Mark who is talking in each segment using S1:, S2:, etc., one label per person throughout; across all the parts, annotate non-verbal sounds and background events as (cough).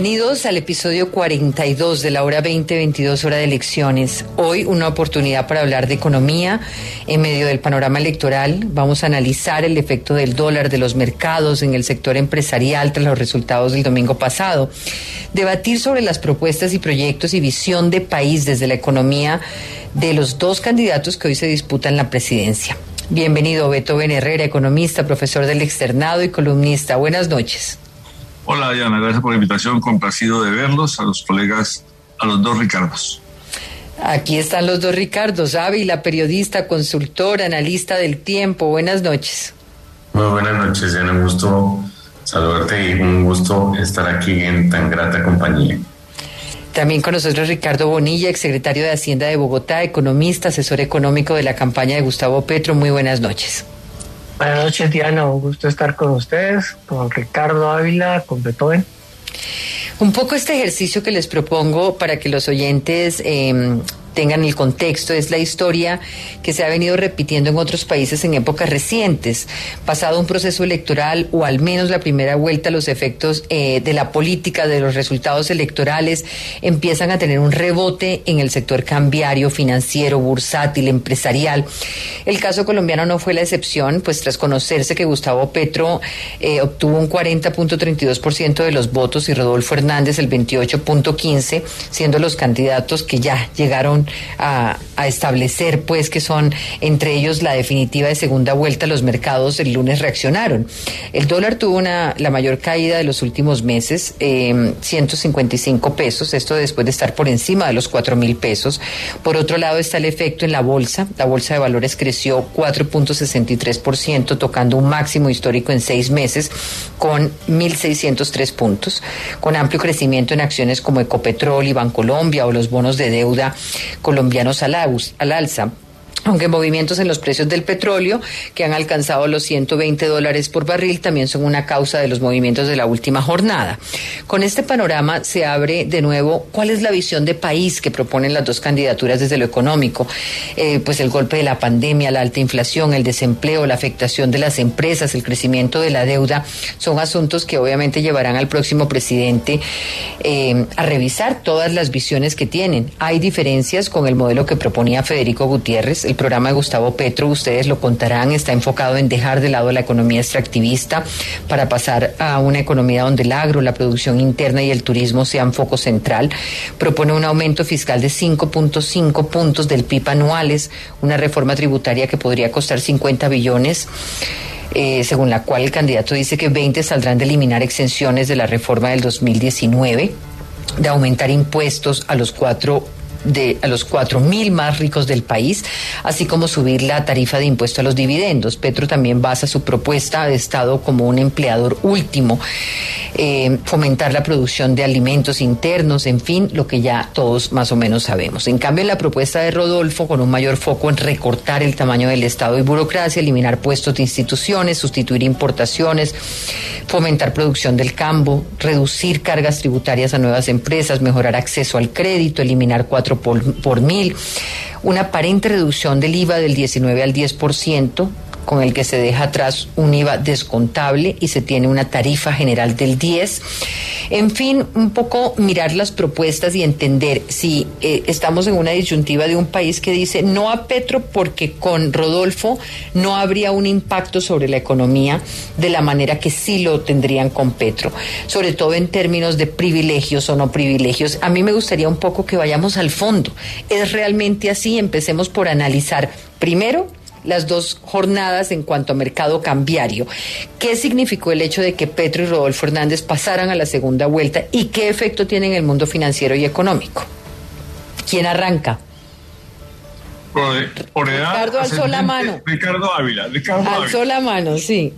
S1: Bienvenidos al episodio 42 de la hora 2022 hora de elecciones. Hoy una oportunidad para hablar de economía en medio del panorama electoral. Vamos a analizar el efecto del dólar de los mercados en el sector empresarial tras los resultados del domingo pasado. Debatir sobre las propuestas y proyectos y visión de país desde la economía de los dos candidatos que hoy se disputan la presidencia. Bienvenido Beto Ben Herrera, economista, profesor del externado y columnista. Buenas noches.
S2: Hola Diana, gracias por la invitación, complacido de verlos, a los colegas, a los dos Ricardos.
S1: Aquí están los dos Ricardos, Ávila, periodista, consultor, analista del tiempo. Buenas noches.
S3: Muy buenas noches, Diana, un gusto saludarte y un gusto estar aquí en tan grata compañía.
S1: También con nosotros Ricardo Bonilla, exsecretario de Hacienda de Bogotá, economista, asesor económico de la campaña de Gustavo Petro. Muy buenas noches.
S4: Buenas noches, Diana. Un gusto estar con ustedes, con Ricardo Ávila, con Beethoven.
S1: Un poco este ejercicio que les propongo para que los oyentes eh, tengan el contexto, es la historia que se ha venido repitiendo en otros países en épocas recientes. Pasado un proceso electoral o al menos la primera vuelta, los efectos eh, de la política, de los resultados electorales, empiezan a tener un rebote en el sector cambiario, financiero, bursátil, empresarial. El caso colombiano no fue la excepción, pues tras conocerse que Gustavo Petro eh, obtuvo un 40.32% de los votos y Rodolfo Hernández el 28.15%, siendo los candidatos que ya llegaron a, establecer, pues, que son entre ellos la definitiva de segunda vuelta, los mercados el lunes reaccionaron. El dólar tuvo una, la mayor caída de los últimos meses, eh, 155 pesos, esto después de estar por encima de los 4 mil pesos. Por otro lado está el efecto en la bolsa. La bolsa de valores creció 4.63%, tocando un máximo histórico en seis meses con 1.603 puntos, con amplio crecimiento en acciones como Ecopetrol y Bancolombia o los bonos de deuda colombianos al, al alza aunque movimientos en los precios del petróleo, que han alcanzado los 120 dólares por barril, también son una causa de los movimientos de la última jornada. Con este panorama se abre de nuevo cuál es la visión de país que proponen las dos candidaturas desde lo económico. Eh, pues el golpe de la pandemia, la alta inflación, el desempleo, la afectación de las empresas, el crecimiento de la deuda, son asuntos que obviamente llevarán al próximo presidente eh, a revisar todas las visiones que tienen. Hay diferencias con el modelo que proponía Federico Gutiérrez el programa de Gustavo Petro, ustedes lo contarán, está enfocado en dejar de lado la economía extractivista para pasar a una economía donde el agro, la producción interna y el turismo sean foco central. Propone un aumento fiscal de 5.5 puntos del PIB anuales, una reforma tributaria que podría costar 50 billones. Eh, según la cual el candidato dice que 20 saldrán de eliminar exenciones de la reforma del 2019, de aumentar impuestos a los cuatro de a los cuatro mil más ricos del país, así como subir la tarifa de impuesto a los dividendos. Petro también basa su propuesta de Estado como un empleador último, eh, fomentar la producción de alimentos internos, en fin, lo que ya todos más o menos sabemos. En cambio, la propuesta de Rodolfo, con un mayor foco en recortar el tamaño del Estado y burocracia, eliminar puestos de instituciones, sustituir importaciones, fomentar producción del campo, reducir cargas tributarias a nuevas empresas, mejorar acceso al crédito, eliminar cuatro por, mil, una aparente reducción del IVA del 19 al 10%, con el que se deja atrás un IVA descontable y se tiene una tarifa general del 10. En fin, un poco mirar las propuestas y entender si eh, estamos en una disyuntiva de un país que dice no a Petro porque con Rodolfo no habría un impacto sobre la economía de la manera que sí lo tendrían con Petro, sobre todo en términos de privilegios o no privilegios. A mí me gustaría un poco que vayamos al fondo. ¿Es realmente así? Empecemos por analizar primero las dos jornadas en cuanto a mercado cambiario. ¿Qué significó el hecho de que Petro y Rodolfo Hernández pasaran a la segunda vuelta y qué efecto tiene en el mundo financiero y económico? ¿Quién arranca?
S2: Por, edad,
S1: Ricardo alzó la mano.
S2: Ricardo Ávila. Ricardo
S1: alzó la mano, sí.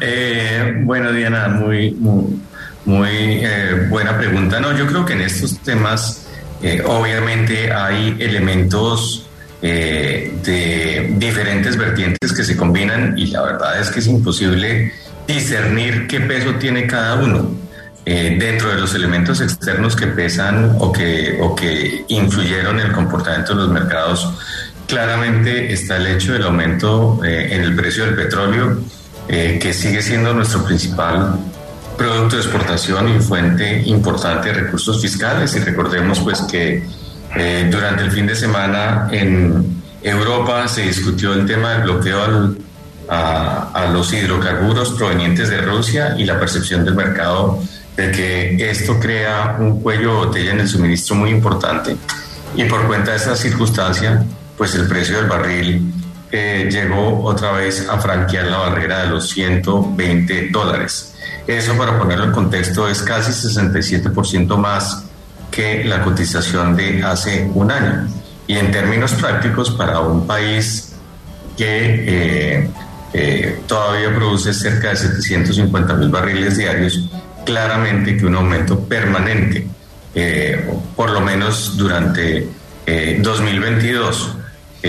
S3: Eh, bueno, Diana, muy, muy, muy eh, buena pregunta. No, yo creo que en estos temas Eh, obviamente hay elementos eh, de diferentes vertientes que se combinan y la verdad es que es imposible discernir qué peso tiene cada uno. Eh, dentro de los elementos externos que pesan o que, o que influyeron en el comportamiento de los mercados, claramente está el hecho del aumento en el precio del petróleo, que sigue siendo nuestro principal producto de exportación y fuente importante de recursos fiscales. Y recordemos pues que eh, durante el fin de semana en Europa se discutió el tema del bloqueo a, a, los hidrocarburos provenientes de Rusia y la percepción del mercado de que esto crea un cuello de botella en el suministro muy importante. Y por cuenta de esta circunstancia, pues el precio del barril eh, llegó otra vez a franquear la barrera de los 120 dólares. Eso, para ponerlo en contexto, es casi 67% más que la cotización de hace un año. Y en términos prácticos, para un país que eh, eh, todavía produce cerca de 750 mil barriles diarios, claramente que un aumento permanente, eh, por lo menos durante 2022,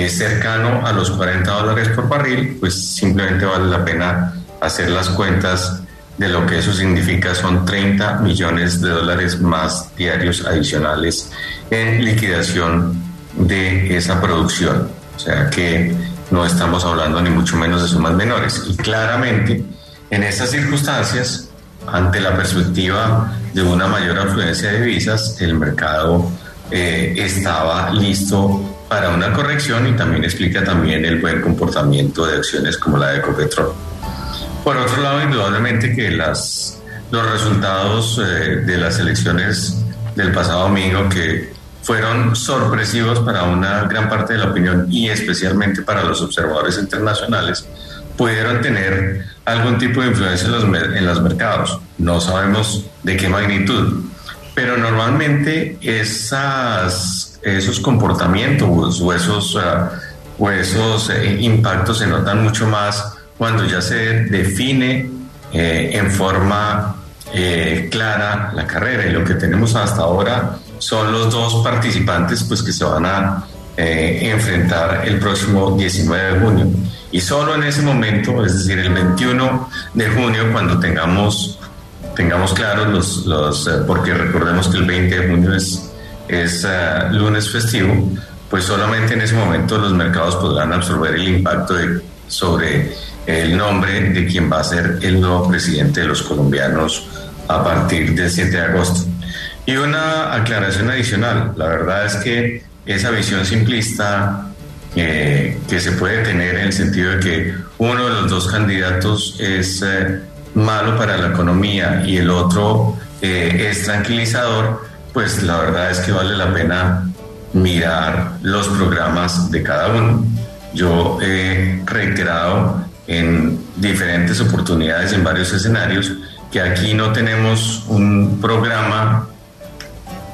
S3: cercano a los 40 dólares por barril, pues simplemente vale la pena hacer las cuentas de lo que eso significa son 30 millones de dólares más diarios adicionales en liquidación de esa producción. O sea que no estamos hablando ni mucho menos de sumas menores. Y claramente, en estas circunstancias, ante la perspectiva de una mayor afluencia de divisas, el mercado eh, estaba listo para una corrección y también explica también el buen comportamiento de acciones como la de Ecopetrol. Por otro lado, indudablemente que las, los resultados eh, de las elecciones del pasado domingo, que fueron sorpresivos para una gran parte de la opinión y especialmente para los observadores internacionales, pudieron tener algún tipo de influencia en los, en los mercados. No sabemos de qué magnitud, pero normalmente esas, esos comportamientos o esos, uh, o esos eh, impactos se notan mucho más cuando ya se define eh, en forma eh, clara la carrera. Y lo que tenemos hasta ahora son los dos participantes pues que se van a eh, enfrentar el próximo 19 de junio. Y solo en ese momento es decir el 21 de junio cuando tengamos tengamos claros los, los porque recordemos que el 20 de junio es, es lunes festivo pues solamente en ese momento los mercados podrán absorber el impacto de, sobre el nombre de quien va a ser el nuevo presidente de los colombianos a partir del 7 de agosto. Y una aclaración adicional, la verdad es que esa visión simplista eh, que se puede tener en el sentido de que uno de los dos candidatos es eh, malo para la economía y el otro eh, es tranquilizador, pues la verdad es que vale la pena mirar los programas de cada uno. Yo he reiterado en diferentes oportunidades, en varios escenarios, que aquí no tenemos un programa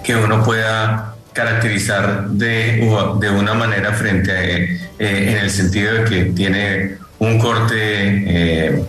S3: que uno pueda caracterizar de, de una manera frente a, eh, en el sentido de que tiene un corte, eh,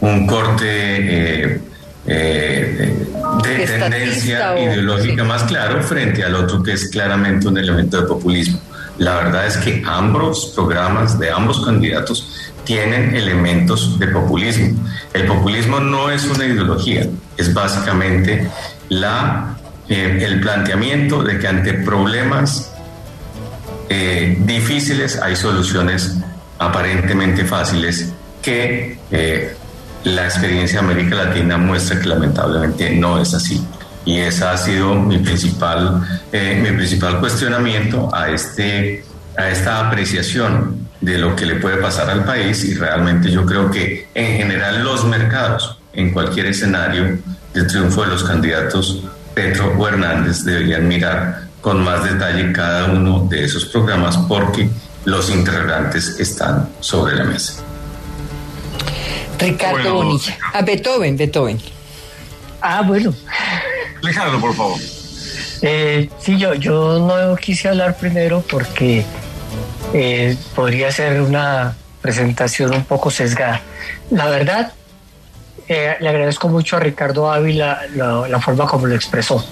S3: un corte eh, de tendencia ideológica más claro frente al otro que es claramente un elemento de populismo. La verdad es que ambos programas de ambos candidatos tienen elementos de populismo. El populismo no es una ideología, es básicamente la, eh, el planteamiento de que ante problemas eh, difíciles hay soluciones aparentemente fáciles que eh, la experiencia de América Latina muestra que lamentablemente no es así. Y ese ha sido mi principal, mi principal cuestionamiento a, este, a esta apreciación de lo que le puede pasar al país y realmente yo creo que en general los mercados, en cualquier escenario del triunfo de los candidatos Petro o Hernández, deberían mirar con más detalle cada uno de esos programas porque los interrogantes están sobre la mesa.
S1: Ricardo Bonilla. A ah, Beethoven, Beethoven.
S4: Ah, bueno.
S2: Ricardo, por favor.
S4: Eh, sí, yo, yo no quise hablar primero porque eh, podría ser una presentación un poco sesgada. La verdad, eh, le agradezco mucho a Ricardo Ávila la, forma como lo expresó.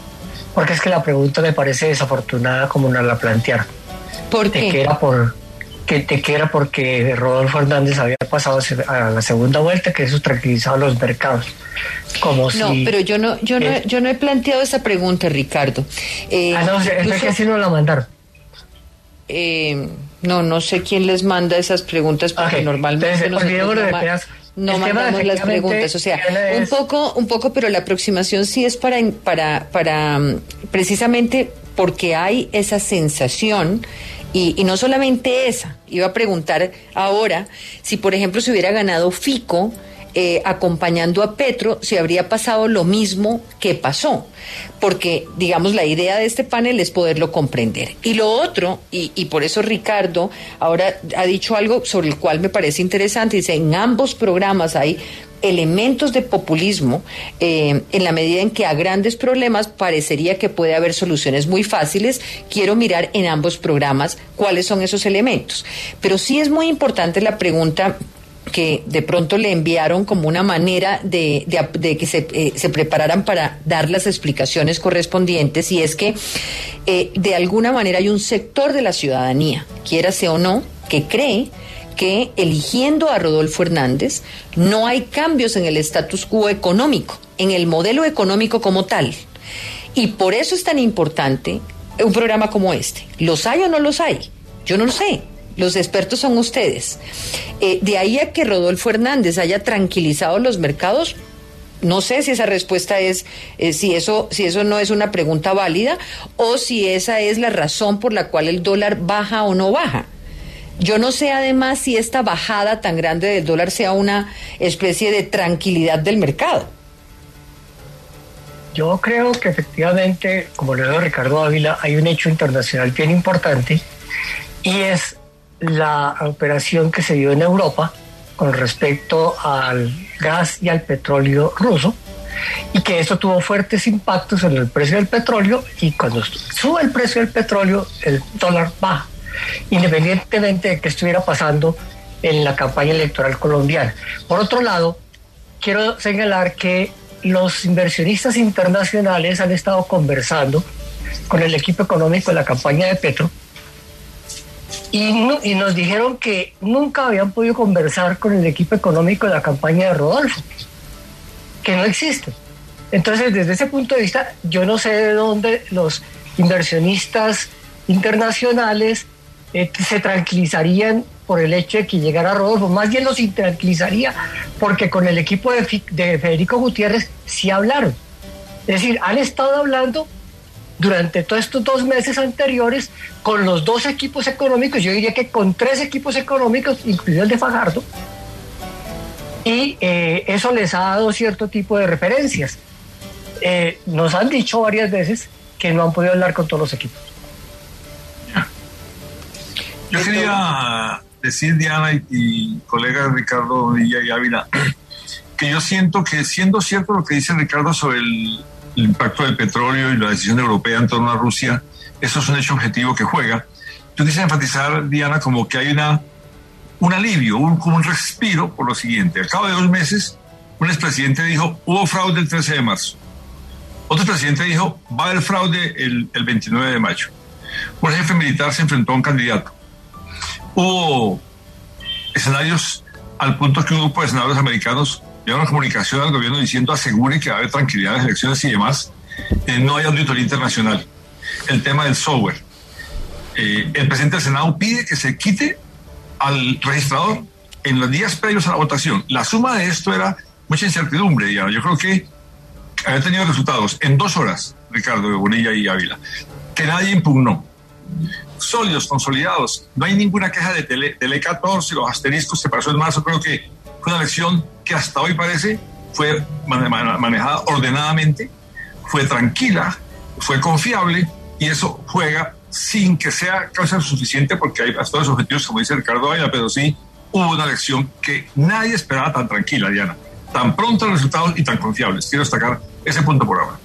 S4: porque es que la pregunta me parece desafortunada como nos la plantearon.
S1: ¿Por qué?
S4: que era por que te que era porque Rodolfo Hernández había pasado a la segunda vuelta, que eso tranquilizaba los mercados. Como
S1: no, pero yo no, yo no, yo no he planteado esa pregunta, Ricardo.
S4: Eh, ah, no, es que así no la mandaron.
S1: Eh, no, no sé quién les manda esas preguntas porque normalmente no, no mandamos las preguntas, o sea, un poco, un poco, pero la aproximación sí es para, para, para mm, precisamente porque hay esa sensación y, y, no solamente esa, iba a preguntar ahora si, por ejemplo, se hubiera ganado Fico eh, acompañando a Petro, si habría pasado lo mismo que pasó. Porque, digamos, la idea de este panel es poderlo comprender. Y lo otro, y, por eso Ricardo ahora ha dicho algo sobre el cual me parece interesante, dice, en ambos programas hay elementos de populismo eh, en la medida en que a grandes problemas parecería que puede haber soluciones muy fáciles. Quiero mirar en ambos programas cuáles son esos elementos. Pero sí es muy importante la pregunta que de pronto le enviaron como una manera de, que se, eh, se, prepararan para dar las explicaciones correspondientes y es que eh, de alguna manera hay un sector de la ciudadanía, quiérase o no, que cree que eligiendo a Rodolfo Hernández no hay cambios en el status quo económico, en el modelo económico como tal. Y por eso es tan importante un programa como este. ¿Los hay o no los hay? Yo no lo sé. Los expertos son ustedes. Eh, de ahí a que Rodolfo Hernández haya tranquilizado los mercados, no sé si esa respuesta es, eh, si, eso, si eso no es una pregunta válida o si esa es la razón por la cual el dólar baja o no baja. Yo no sé además si esta bajada tan grande del dólar sea una especie de tranquilidad del mercado.
S4: Yo creo que efectivamente, como le dijo Ricardo Ávila, hay un hecho internacional bien importante y es la operación que se dio en Europa con respecto al gas y al petróleo ruso y que eso tuvo fuertes impactos en el precio del petróleo y cuando sube el precio del petróleo el dólar baja, independientemente de que estuviera pasando en la campaña electoral colombiana. Por otro lado, quiero señalar que los inversionistas internacionales han estado conversando con el equipo económico de la campaña de Petro y, nos dijeron que nunca habían podido conversar con el equipo económico de la campaña de Rodolfo, que no existe. Entonces, desde ese punto de vista, yo no sé de dónde los inversionistas internacionales eh, se tranquilizarían por el hecho de que llegara Rodolfo. Más bien los tranquilizaría porque con el equipo de, de Federico Gutiérrez sí hablaron. Es decir, han estado hablando durante todos estos dos meses anteriores con los dos equipos económicos, yo diría que con tres equipos económicos, incluido el de Fajardo, y eh, eso les ha dado cierto tipo de referencias. Eh, nos han dicho varias veces que no han podido hablar con todos los equipos.
S2: Yo quería decir, Diana y, y colega Ricardo Villa y Ávila, (clears throat) que yo siento que siendo cierto lo que dice Ricardo sobre el el impacto del petróleo y la decisión europea en torno a Rusia, eso es un hecho objetivo que juega. Yo quisiera enfatizar, Diana, como que hay una, un alivio, un, como un respiro por lo siguiente. Al cabo de dos meses, un expresidente dijo, hubo fraude el 13 de marzo. Otro presidente dijo, va a haber fraude el, el 29 de mayo. Un jefe militar se enfrentó a un candidato. Hubo escenarios al punto que un grupo de senadores americanos dio una comunicación al gobierno diciendo asegure que va a haber tranquilidad en las elecciones y demás. Eh, no hay auditoría internacional. El tema del software. Eh, el presidente del Senado pide que se quite al registrador en los días previos a la votación. La suma de esto era mucha incertidumbre, digamos. Yo creo que había tenido resultados en dos horas, Ricardo de Bonilla y Ávila, que nadie impugnó. Sólidos, consolidados. No hay ninguna queja de Tele, Tele 14, los asteriscos se pasó en marzo. Creo que fue una elección que hasta hoy parece fue manejada ordenadamente, fue tranquila, fue confiable y eso juega sin que sea causa suficiente porque hay hasta los objetivos, como dice Ricardo Ayala, pero sí hubo una elección que nadie esperaba tan tranquila, Diana. Tan pronto los resultados y tan confiables. Quiero destacar ese punto por ahora.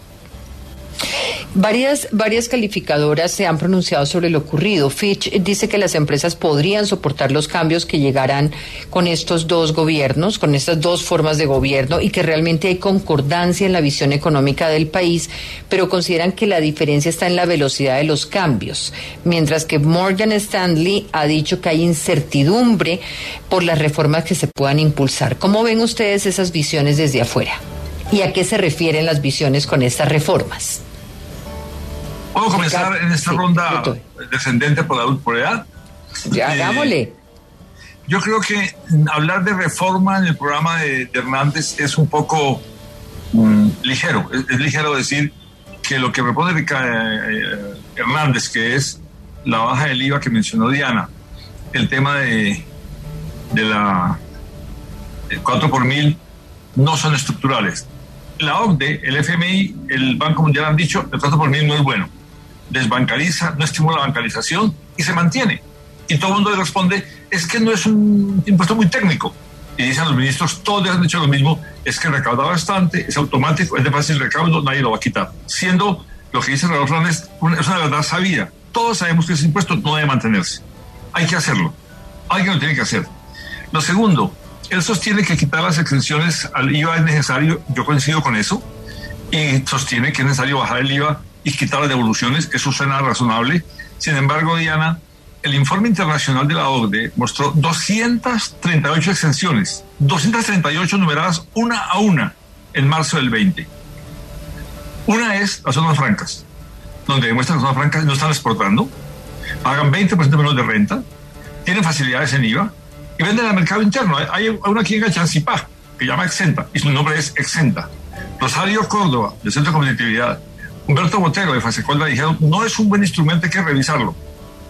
S1: Varias, varias calificadoras se han pronunciado sobre lo ocurrido. Fitch dice que las empresas podrían soportar los cambios que llegarán con estos dos gobiernos, con estas dos formas de gobierno y que realmente hay concordancia en la visión económica del país, pero consideran que la diferencia está en la velocidad de los cambios, mientras que Morgan Stanley ha dicho que hay incertidumbre por las reformas que se puedan impulsar. ¿Cómo ven ustedes esas visiones desde afuera? ¿Y a qué se refieren las visiones con estas reformas?
S2: ¿Puedo comenzar en esta ronda descendente por, por edad?
S1: Ya, eh, hagámosle.
S2: Yo creo que hablar de reforma en el programa de, Hernández es un poco mm, ligero. Es, ligero decir que lo que propone eh, Hernández, que es la baja del IVA que mencionó Diana, el tema de, de la 4 por mil, no son estructurales. La OCDE, el FMI, el Banco Mundial han dicho el 4 por mil no es bueno desbancariza, no estimula la bancarización y se mantiene. Y todo el mundo le responde, es que no es un impuesto muy técnico. Y dicen los ministros, todos han dicho lo mismo, es que recauda bastante, es automático, es de fácil recaudo, nadie lo va a quitar. Siendo lo que dice Raúl Fernández, es una verdad sabida. Todos sabemos que ese impuesto no debe mantenerse. Hay que hacerlo. Alguien lo tiene que hacer. Lo segundo, él sostiene que quitar las exenciones al IVA es necesario, yo coincido con eso, y sostiene que es necesario bajar el IVA y quitar las devoluciones, eso suena razonable. Sin embargo, Diana, el informe internacional de la OCDE mostró 238 exenciones, 238 numeradas una a una en marzo del 20. Una es las zonas francas, donde demuestran que las zonas francas no están exportando, pagan 20% menos de renta, tienen facilidades en IVA y venden al mercado interno. Hay una aquí en Gachancipá que llama Exenta y su nombre es Exenta. Rosario Córdoba, del Centro de Competitividad, Humberto Botero de Fasecolda dijeron, no es un buen instrumento, hay que revisarlo.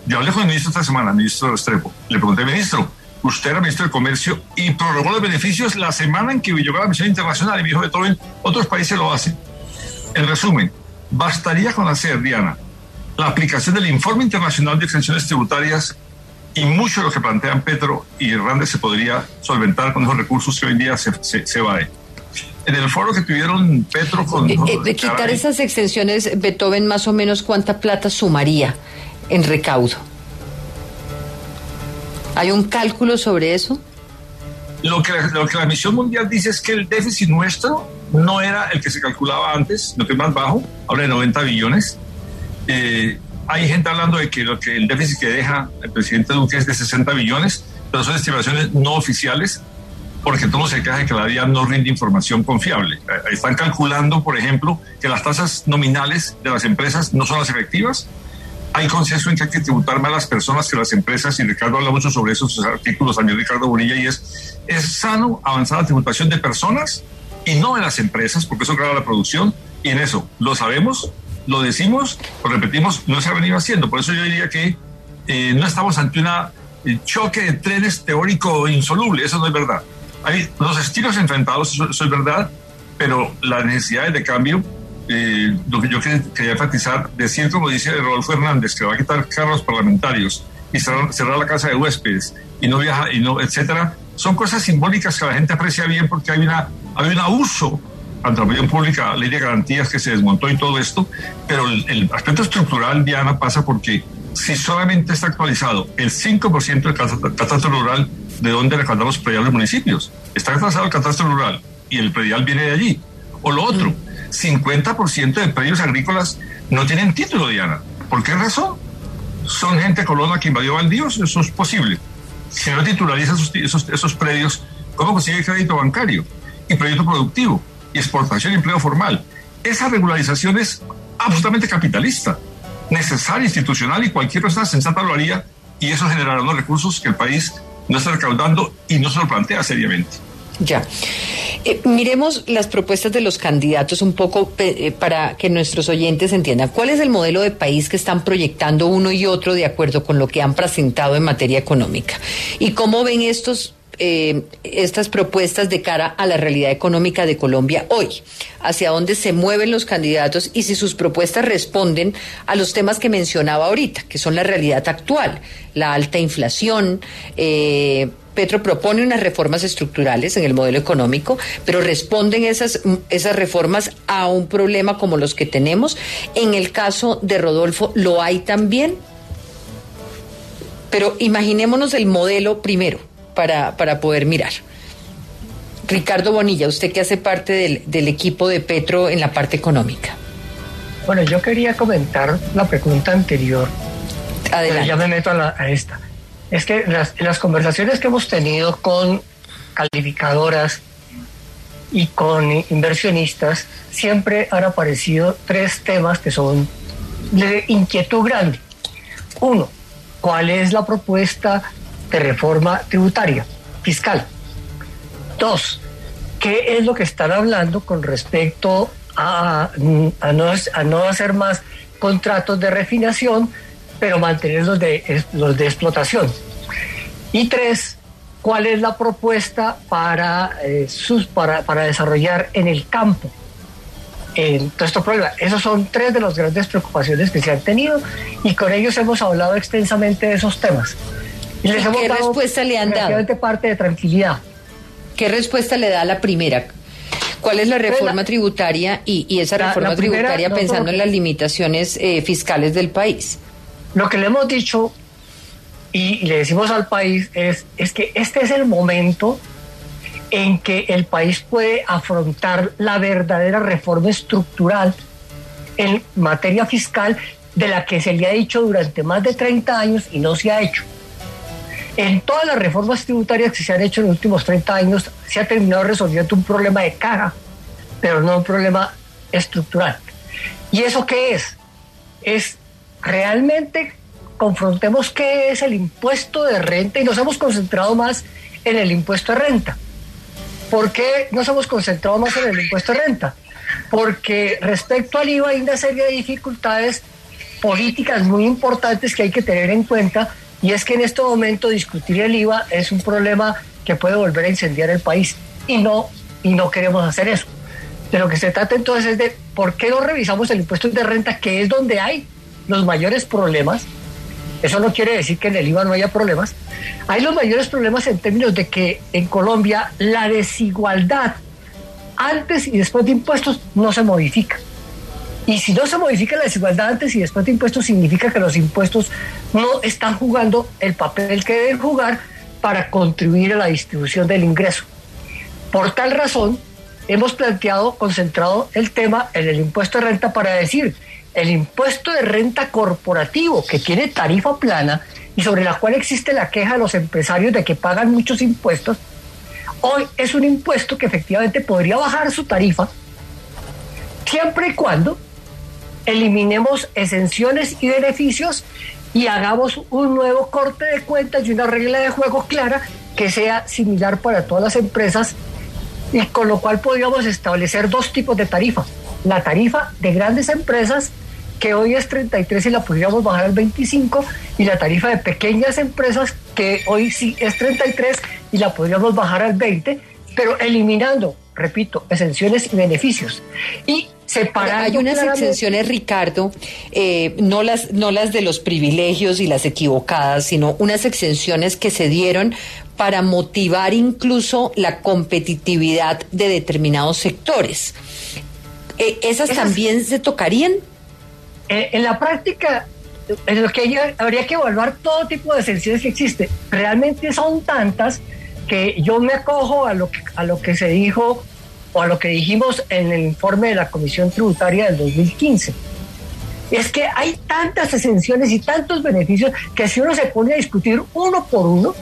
S2: Yo hablé con el ministro esta semana, el ministro Restrepo. Le pregunté, ministro, usted era ministro de Comercio y prorrogó los beneficios la semana en que llegó la misión internacional y me dijo, Beethoven, otros países lo hacen. En resumen, bastaría con hacer, Diana, la aplicación del informe internacional de exenciones tributarias y mucho de lo que plantean Petro y Hernández se podría solventar con esos recursos que hoy en día se, se, se va en el foro que tuvieron Petro con...
S1: Eh, eh, de quitar esas extensiones, Beethoven, más o menos cuánta plata sumaría en recaudo. ¿Hay un cálculo sobre eso?
S2: Lo que, lo que la misión mundial dice es que el déficit nuestro no era el que se calculaba antes, lo que es más bajo, habla de 90 billones. Eh, hay gente hablando de que, lo que el déficit que deja el presidente Duque es de 60 billones, pero son estimaciones no oficiales porque todo se queja que la DIAN no rinde información confiable. Eh, están calculando, por ejemplo, que las tasas nominales de las empresas no son las efectivas. Hay consenso en que hay que tributar más a las personas que las empresas, y Ricardo habla mucho sobre esos artículos, también Ricardo Bonilla, y es, es sano avanzar la tributación de personas y no de las empresas, porque eso grava la producción, y en eso lo sabemos, lo decimos, lo repetimos, no se ha venido haciendo. Por eso yo diría que eh, no estamos ante un choque de trenes teórico insoluble, eso no es verdad hay los estilos enfrentados, eso, es verdad, pero las necesidades de cambio, eh, lo que yo quería, enfatizar, decir como dice Rodolfo Hernández, que va a quitar carros parlamentarios y cerrar, la casa de huéspedes y no viaja, y no, etcétera, son cosas simbólicas que la gente aprecia bien porque hay, una, hay un abuso ante la opinión pública, ley de garantías que se desmontó y todo esto, pero el, aspecto estructural, Diana, pasa porque si solamente está actualizado el 5% del catastro rural, de dónde recaudamos los prediales municipios. Está atrasado el catastro rural y el predial viene de allí. O lo otro, 50% de predios agrícolas no tienen título, Diana. ¿Por qué razón? Son gente colona que invadió baldíos, eso es posible. Si no titulariza esos, esos, predios, ¿cómo consigue crédito bancario y proyecto productivo y exportación y empleo formal? Esa regularización es absolutamente capitalista, necesaria, institucional y cualquier persona sensata lo haría y eso generará los recursos que el país no está recaudando y no se lo plantea seriamente.
S1: Ya. Eh, miremos las propuestas de los candidatos un poco eh, para que nuestros oyentes entiendan cuál es el modelo de país que están proyectando uno y otro de acuerdo con lo que han presentado en materia económica y cómo ven estos eh, estas propuestas de cara a la realidad económica de Colombia hoy, hacia dónde se mueven los candidatos y si sus propuestas responden a los temas que mencionaba ahorita, que son la realidad actual, la alta inflación, eh, Petro propone unas reformas estructurales en el modelo económico, pero responden esas, esas reformas a un problema como los que tenemos. En el caso de Rodolfo, ¿lo hay también? Pero imaginémonos el modelo primero para, para poder mirar. Ricardo Bonilla, usted que hace parte del, del equipo de Petro en la parte económica.
S4: Bueno, yo quería comentar la pregunta anterior. Adelante. ya me meto a, a esta. Es que las, las conversaciones que hemos tenido con calificadoras y con inversionistas siempre han aparecido tres temas que son de inquietud grande. Uno, ¿cuál es la propuesta de reforma tributaria fiscal? Dos, ¿qué es lo que están hablando con respecto a, no, a no hacer más contratos de refinación, pero mantener los de, los de explotación? Y tres, ¿cuál es la propuesta para, eh, sus, para, para desarrollar en el campo? en todo este problema. Esos son tres de las grandes preocupaciones que se han tenido y con ellos hemos hablado extensamente de esos temas.
S1: Y les hemos ¿Qué respuesta le han dado?
S4: parte de tranquilidad.
S1: ¿Qué respuesta le da a la primera? ¿Cuál es la pues reforma tributaria y, y, esa reforma tributaria pensando en las limitaciones eh, fiscales del país?
S4: Lo que le hemos dicho y le decimos al país es, es que este es el momento en que el país puede afrontar la verdadera reforma estructural en materia fiscal de la que se le ha dicho durante más de 30 años y no se ha hecho. En todas las reformas tributarias que se han hecho en los últimos 30 años se ha terminado resolviendo un problema de caja, pero no un problema estructural. ¿Y eso qué es? Es realmente confrontemos qué es el impuesto de renta y nos hemos concentrado más en el impuesto de renta. ¿Por qué nos hemos concentrado más en el impuesto de renta? Porque respecto al IVA hay una serie de dificultades políticas muy importantes que hay que tener en cuenta y es que en este momento discutir el IVA es un problema que puede volver a incendiar el país y no, y no queremos hacer eso. De lo que se trata entonces es de por qué no revisamos el impuesto de renta, que es donde hay los mayores problemas. Eso no quiere decir que en el IVA no haya problemas. Hay los mayores problemas en términos de que en Colombia la desigualdad antes y después de impuestos no se modifica. Y si no se modifica la desigualdad antes y después de impuestos, significa que los impuestos no están jugando el papel que deben jugar para contribuir a la distribución del ingreso. Por tal razón, hemos planteado, concentrado el tema en el impuesto de renta para decir, el impuesto de renta corporativo, que tiene tarifa plana y sobre la cual existe la queja de los empresarios de que pagan muchos impuestos, hoy es un impuesto que efectivamente podría bajar su tarifa siempre y cuando eliminemos exenciones y beneficios y hagamos un nuevo corte de cuentas y una regla de juego clara que sea similar para todas las empresas y con lo cual podríamos establecer dos tipos de tarifa. La tarifa de grandes empresas, que hoy es 33 y la podríamos bajar al 25, y la tarifa de pequeñas empresas, que hoy sí es 33 y la podríamos bajar al 20, pero eliminando, repito, exenciones y beneficios. Y
S1: hay unas exenciones, Ricardo, eh, no, las, no las de los privilegios y las equivocadas, sino unas exenciones que se dieron para motivar incluso la competitividad de determinados sectores. Eh, ¿Esas, también se tocarían?
S4: Eh, en la práctica, en lo que habría que evaluar todo tipo de exenciones que existen. Realmente son tantas que yo me acojo a lo que, a lo que se dijo o a lo que dijimos en el informe de la Comisión Tributaria del 2015. Es que hay tantas exenciones y tantos beneficios que si uno se pone a discutir uno por uno,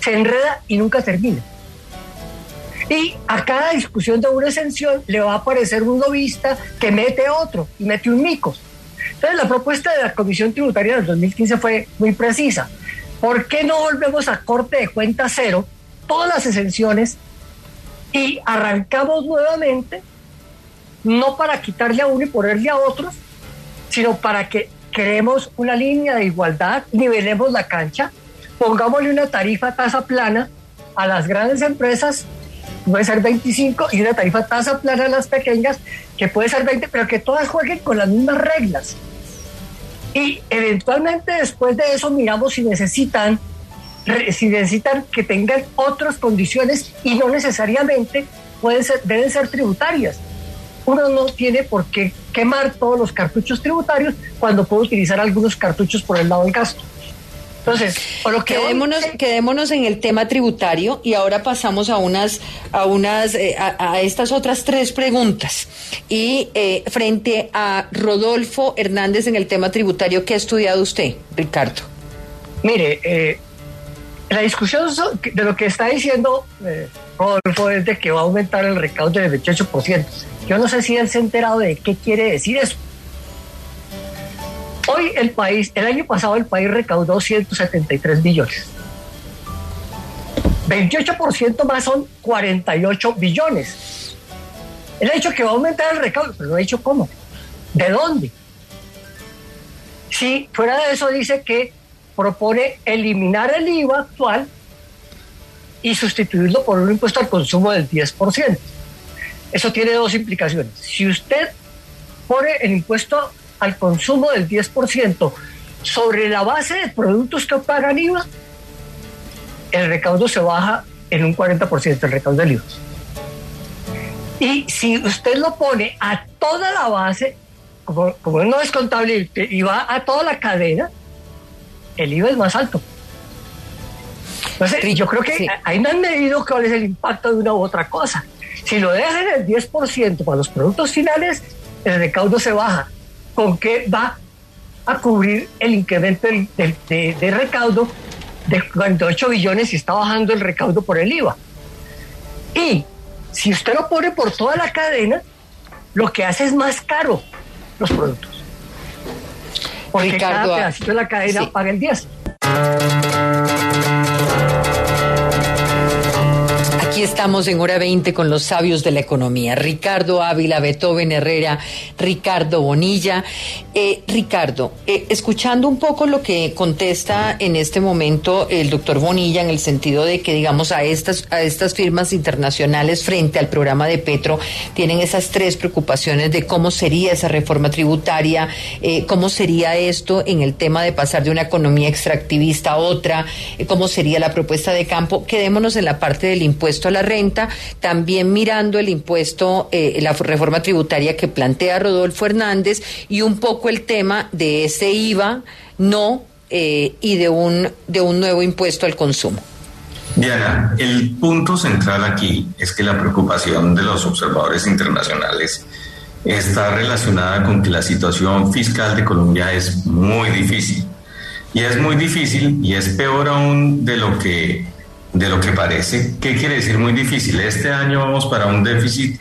S4: se enreda y nunca termina. Y a cada discusión de una exención le va a aparecer un lobista que mete otro y mete un mico. Entonces la propuesta de la Comisión Tributaria del 2015 fue muy precisa. ¿Por qué no volvemos a corte de cuenta cero todas las exenciones y arrancamos nuevamente, no para quitarle a uno y ponerle a otros, sino para que creemos una línea de igualdad, nivelemos la cancha, pongámosle una tarifa tasa plana a las grandes empresas, puede ser 25, y una tarifa tasa plana a las pequeñas, que puede ser 20, pero que todas jueguen con las mismas reglas. Y eventualmente después de eso miramos si necesitan si necesitan que tengan otras condiciones y no necesariamente pueden ser, deben ser tributarias. Uno no tiene por qué quemar todos los cartuchos tributarios cuando puede utilizar algunos cartuchos por el lado del gasto. Entonces, por lo que
S1: quedémonos, quedémonos en el tema tributario y ahora pasamos a unas, a unas, eh, a, estas otras tres preguntas. Y eh, frente a Rodolfo Hernández en el tema tributario, ¿qué ha estudiado usted, Ricardo?
S4: Mire, eh, la discusión de lo que está diciendo Rodolfo es de que va a aumentar el recaudo del 28%. Yo no sé si él se ha enterado de qué quiere decir eso. Hoy el país, el año pasado el país recaudó 173 billones. 28% más son 48 billones. Él ha dicho que va a aumentar el recaudo, pero no ha dicho cómo. ¿De dónde? Si fuera de eso dice que propone eliminar el IVA actual y sustituirlo por un impuesto al consumo del 10%. Eso tiene dos implicaciones. Si usted pone el impuesto al consumo del 10% sobre la base de productos que pagan IVA, el recaudo se baja en un 40% el recaudo del IVA. Y si usted lo pone a toda la base, como, como no es contable y va a toda la cadena, el IVA es más alto. Entonces, yo creo que ahí no han medido cuál es el impacto de una u otra cosa. Si lo dejan el 10% para los productos finales, el recaudo se baja con qué va a cubrir el incremento de, recaudo de 48 billones y está bajando el recaudo por el IVA. Y si usted lo pone por toda la cadena, lo que hace es más caro los productos. Porque cada pedacito de la cadena paga el 10.
S1: Estamos en hora 20 con los sabios de la economía. Ricardo Ávila, Beethoven Herrera, Ricardo Bonilla. Eh, Ricardo, eh, escuchando un poco lo que contesta en este momento el doctor Bonilla en el sentido de que, digamos, a estas, a estas firmas internacionales frente al programa de Petro tienen esas tres preocupaciones de cómo sería esa reforma tributaria, eh, cómo sería esto en el tema de pasar de una economía extractivista a otra, cómo sería la propuesta de campo. Quedémonos en la parte del impuesto a la renta, también mirando el impuesto, eh, la reforma tributaria que plantea Rodolfo Hernández y un poco el tema de ese IVA no eh, y de un, de un nuevo impuesto al consumo.
S3: Diana, el punto central aquí es que la preocupación de los observadores internacionales está relacionada con que la situación fiscal de Colombia es muy difícil. Y es muy difícil y es peor aún de lo que de lo que parece. ¿Qué quiere decir muy difícil? Este año vamos para un déficit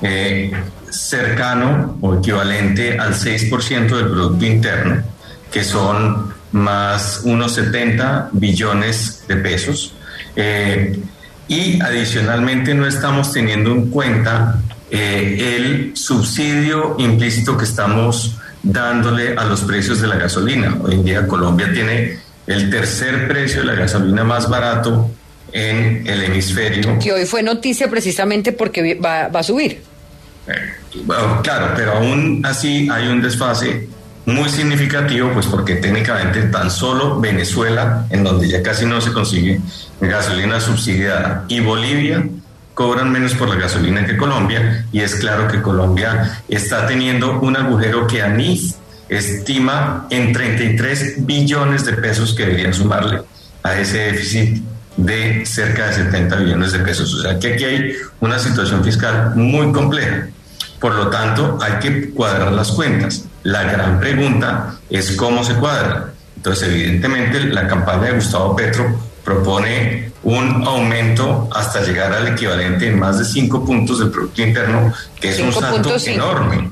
S3: eh, cercano o equivalente al 6% del Producto Interno, que son más unos 70 billones de pesos. Eh, y adicionalmente no estamos teniendo en cuenta eh, el subsidio implícito que estamos dándole a los precios de la gasolina. Hoy en día Colombia tiene el tercer precio de la gasolina más barato en el hemisferio.
S1: Que hoy fue noticia precisamente porque va, a subir.
S3: Eh, claro, pero aún así hay un desfase muy significativo, pues porque técnicamente tan solo Venezuela, en donde ya casi no se consigue gasolina subsidiada, y Bolivia cobran menos por la gasolina que Colombia, y es claro que Colombia está teniendo un agujero que ANIF estima en 33 billones de pesos que deberían sumarle a ese déficit de cerca de 70 billones de pesos. O sea que aquí hay una situación fiscal muy compleja. Por lo tanto, hay que cuadrar las cuentas. La gran pregunta es cómo se cuadra. Entonces, evidentemente, la campaña de Gustavo Petro propone un aumento hasta llegar al equivalente en más de 5 puntos del Producto Interno, que es un salto enorme.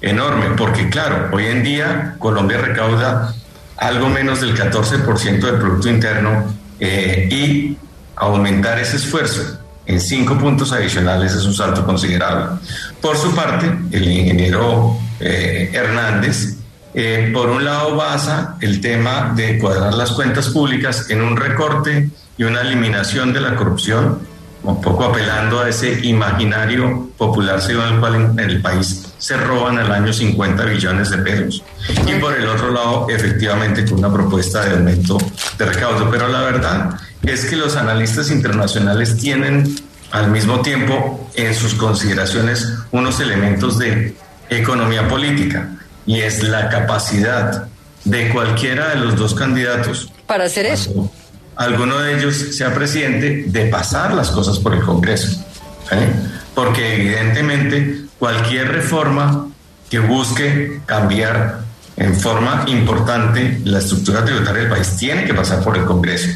S3: Enorme, porque claro, hoy en día Colombia recauda algo menos del 14% del Producto Interno eh, y aumentar ese esfuerzo en cinco puntos adicionales es un salto considerable. Por su parte, el ingeniero eh, Hernández, eh, por un lado, basa el tema de cuadrar las cuentas públicas en un recorte y una eliminación de la corrupción un poco apelando a ese imaginario popular según en, el país se roban al año 50 billones de pesos. Y por el otro lado, efectivamente, con una propuesta de aumento de recaudo. Pero la verdad es que los analistas internacionales tienen al mismo tiempo en sus consideraciones unos elementos de economía política y es la capacidad de cualquiera de los dos candidatos
S1: para hacer eso
S3: alguno de ellos sea presidente, de pasar las cosas por el Congreso. ¿eh? Porque evidentemente cualquier reforma que busque cambiar en forma importante la estructura tributaria del país tiene que pasar por el Congreso.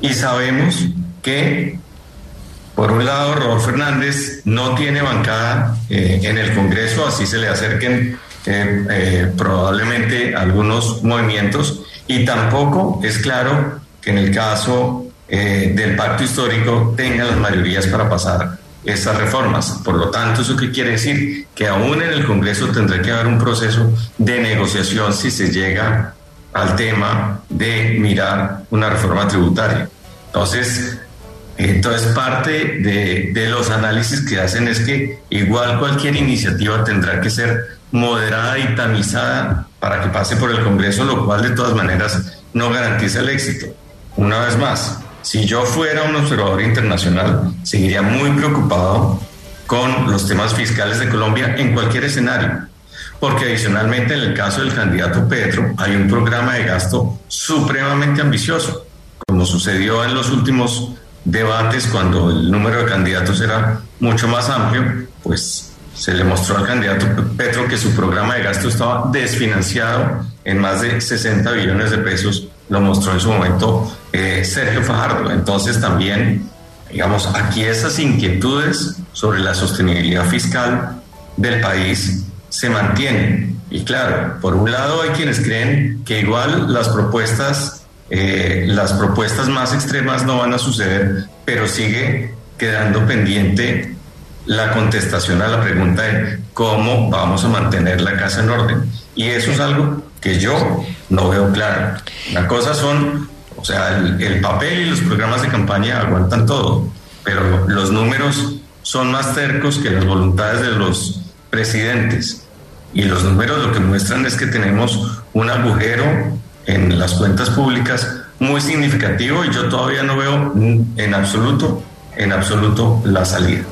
S3: Y sabemos que, por un lado, Rodolfo Fernández no tiene bancada eh, en el Congreso, así se le acerquen eh, probablemente algunos movimientos, y tampoco es claro que en el caso eh, del pacto histórico tengan las mayorías para pasar estas reformas. Por lo tanto, ¿eso qué quiere decir? Que aún en el Congreso tendrá que haber un proceso de negociación si se llega al tema de mirar una reforma tributaria. Entonces, entonces parte de, de, los análisis que hacen es que igual cualquier iniciativa tendrá que ser moderada y tamizada para que pase por el Congreso, lo cual de todas maneras no garantiza el éxito. Una vez más, si yo fuera un observador internacional, seguiría muy preocupado con los temas fiscales de Colombia en cualquier escenario, porque adicionalmente en el caso del candidato Petro hay un programa de gasto supremamente ambicioso, como sucedió en los últimos debates cuando el número de candidatos era mucho más amplio, pues se le mostró al candidato Petro que su programa de gasto estaba desfinanciado en más de 60 billones de pesos lo mostró en su momento eh, Sergio Fajardo. Entonces también, digamos, aquí esas inquietudes sobre la sostenibilidad fiscal del país se mantienen. Y claro, por un lado hay quienes creen que igual las propuestas, eh, las propuestas más extremas no van a suceder, pero sigue quedando pendiente la contestación a la pregunta de cómo vamos a mantener la casa en orden. Y eso es algo que yo no veo claro. La cosa son, o sea, el, papel y los programas de campaña aguantan todo, pero los números son más cercos que las voluntades de los presidentes. Y los números lo que muestran es que tenemos un agujero en las cuentas públicas muy significativo y yo todavía no veo en absoluto en absoluto la salida.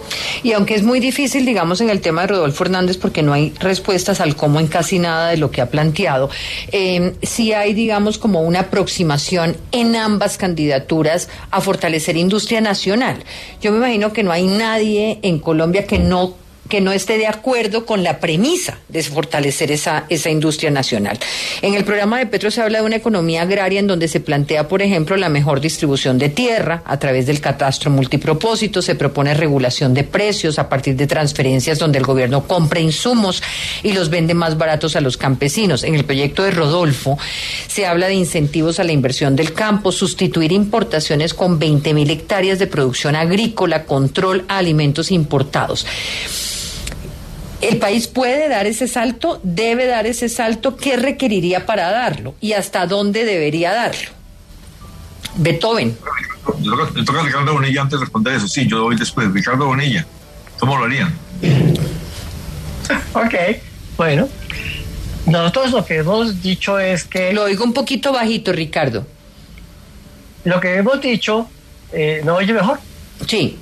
S1: Y aunque es muy difícil, digamos, en el tema de Rodolfo Hernández, porque no hay respuestas al cómo en casi nada de lo que ha planteado, eh, sí hay, digamos, como una aproximación en ambas candidaturas a fortalecer industria nacional. Yo me imagino que no hay nadie en Colombia que no que no esté de acuerdo con la premisa de fortalecer esa, esa industria nacional. En el programa de Petro se habla de una economía agraria en donde se plantea, por ejemplo, la mejor distribución de tierra a través del catastro multipropósito, se propone regulación de precios a partir de transferencias donde el gobierno compra insumos y los vende más baratos a los campesinos. En el proyecto de Rodolfo se habla de incentivos a la inversión del campo, sustituir importaciones con 20 mil hectáreas de producción agrícola, control a alimentos importados. ¿El país puede dar ese salto? ¿Debe dar ese salto? ¿Qué requeriría para darlo? ¿Y hasta dónde debería darlo? Beethoven.
S2: Le toca a Ricardo Bonilla antes de responder eso. Sí, yo voy después. Ricardo Bonilla, ¿cómo lo harían?
S4: ok, bueno. Nosotros lo que hemos dicho es que...
S1: Lo oigo un poquito bajito, Ricardo.
S4: Lo que hemos dicho, eh, ¿no oye mejor?
S1: Sí.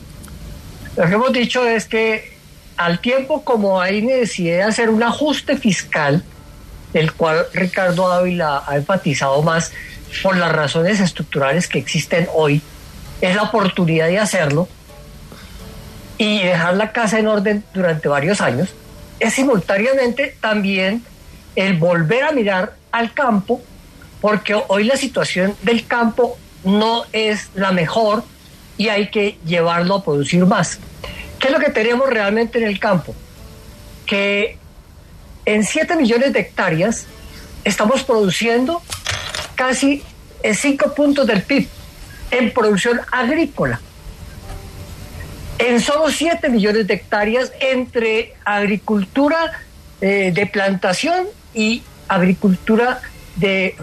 S4: Lo que hemos dicho es que al tiempo como hay necesidad de hacer un ajuste fiscal, el cual Ricardo Ávila ha enfatizado más por las razones estructurales que existen hoy, es la oportunidad de hacerlo y dejar la casa en orden durante varios años, es simultáneamente también el volver a mirar al campo, porque hoy la situación del campo no es la mejor y hay que llevarlo a producir más. ¿Qué es lo que tenemos realmente en el campo? Que en 7 millones de hectáreas estamos produciendo casi 5 puntos del PIB en producción agrícola. En solo 7 millones de hectáreas entre agricultura eh, de plantación y agricultura de,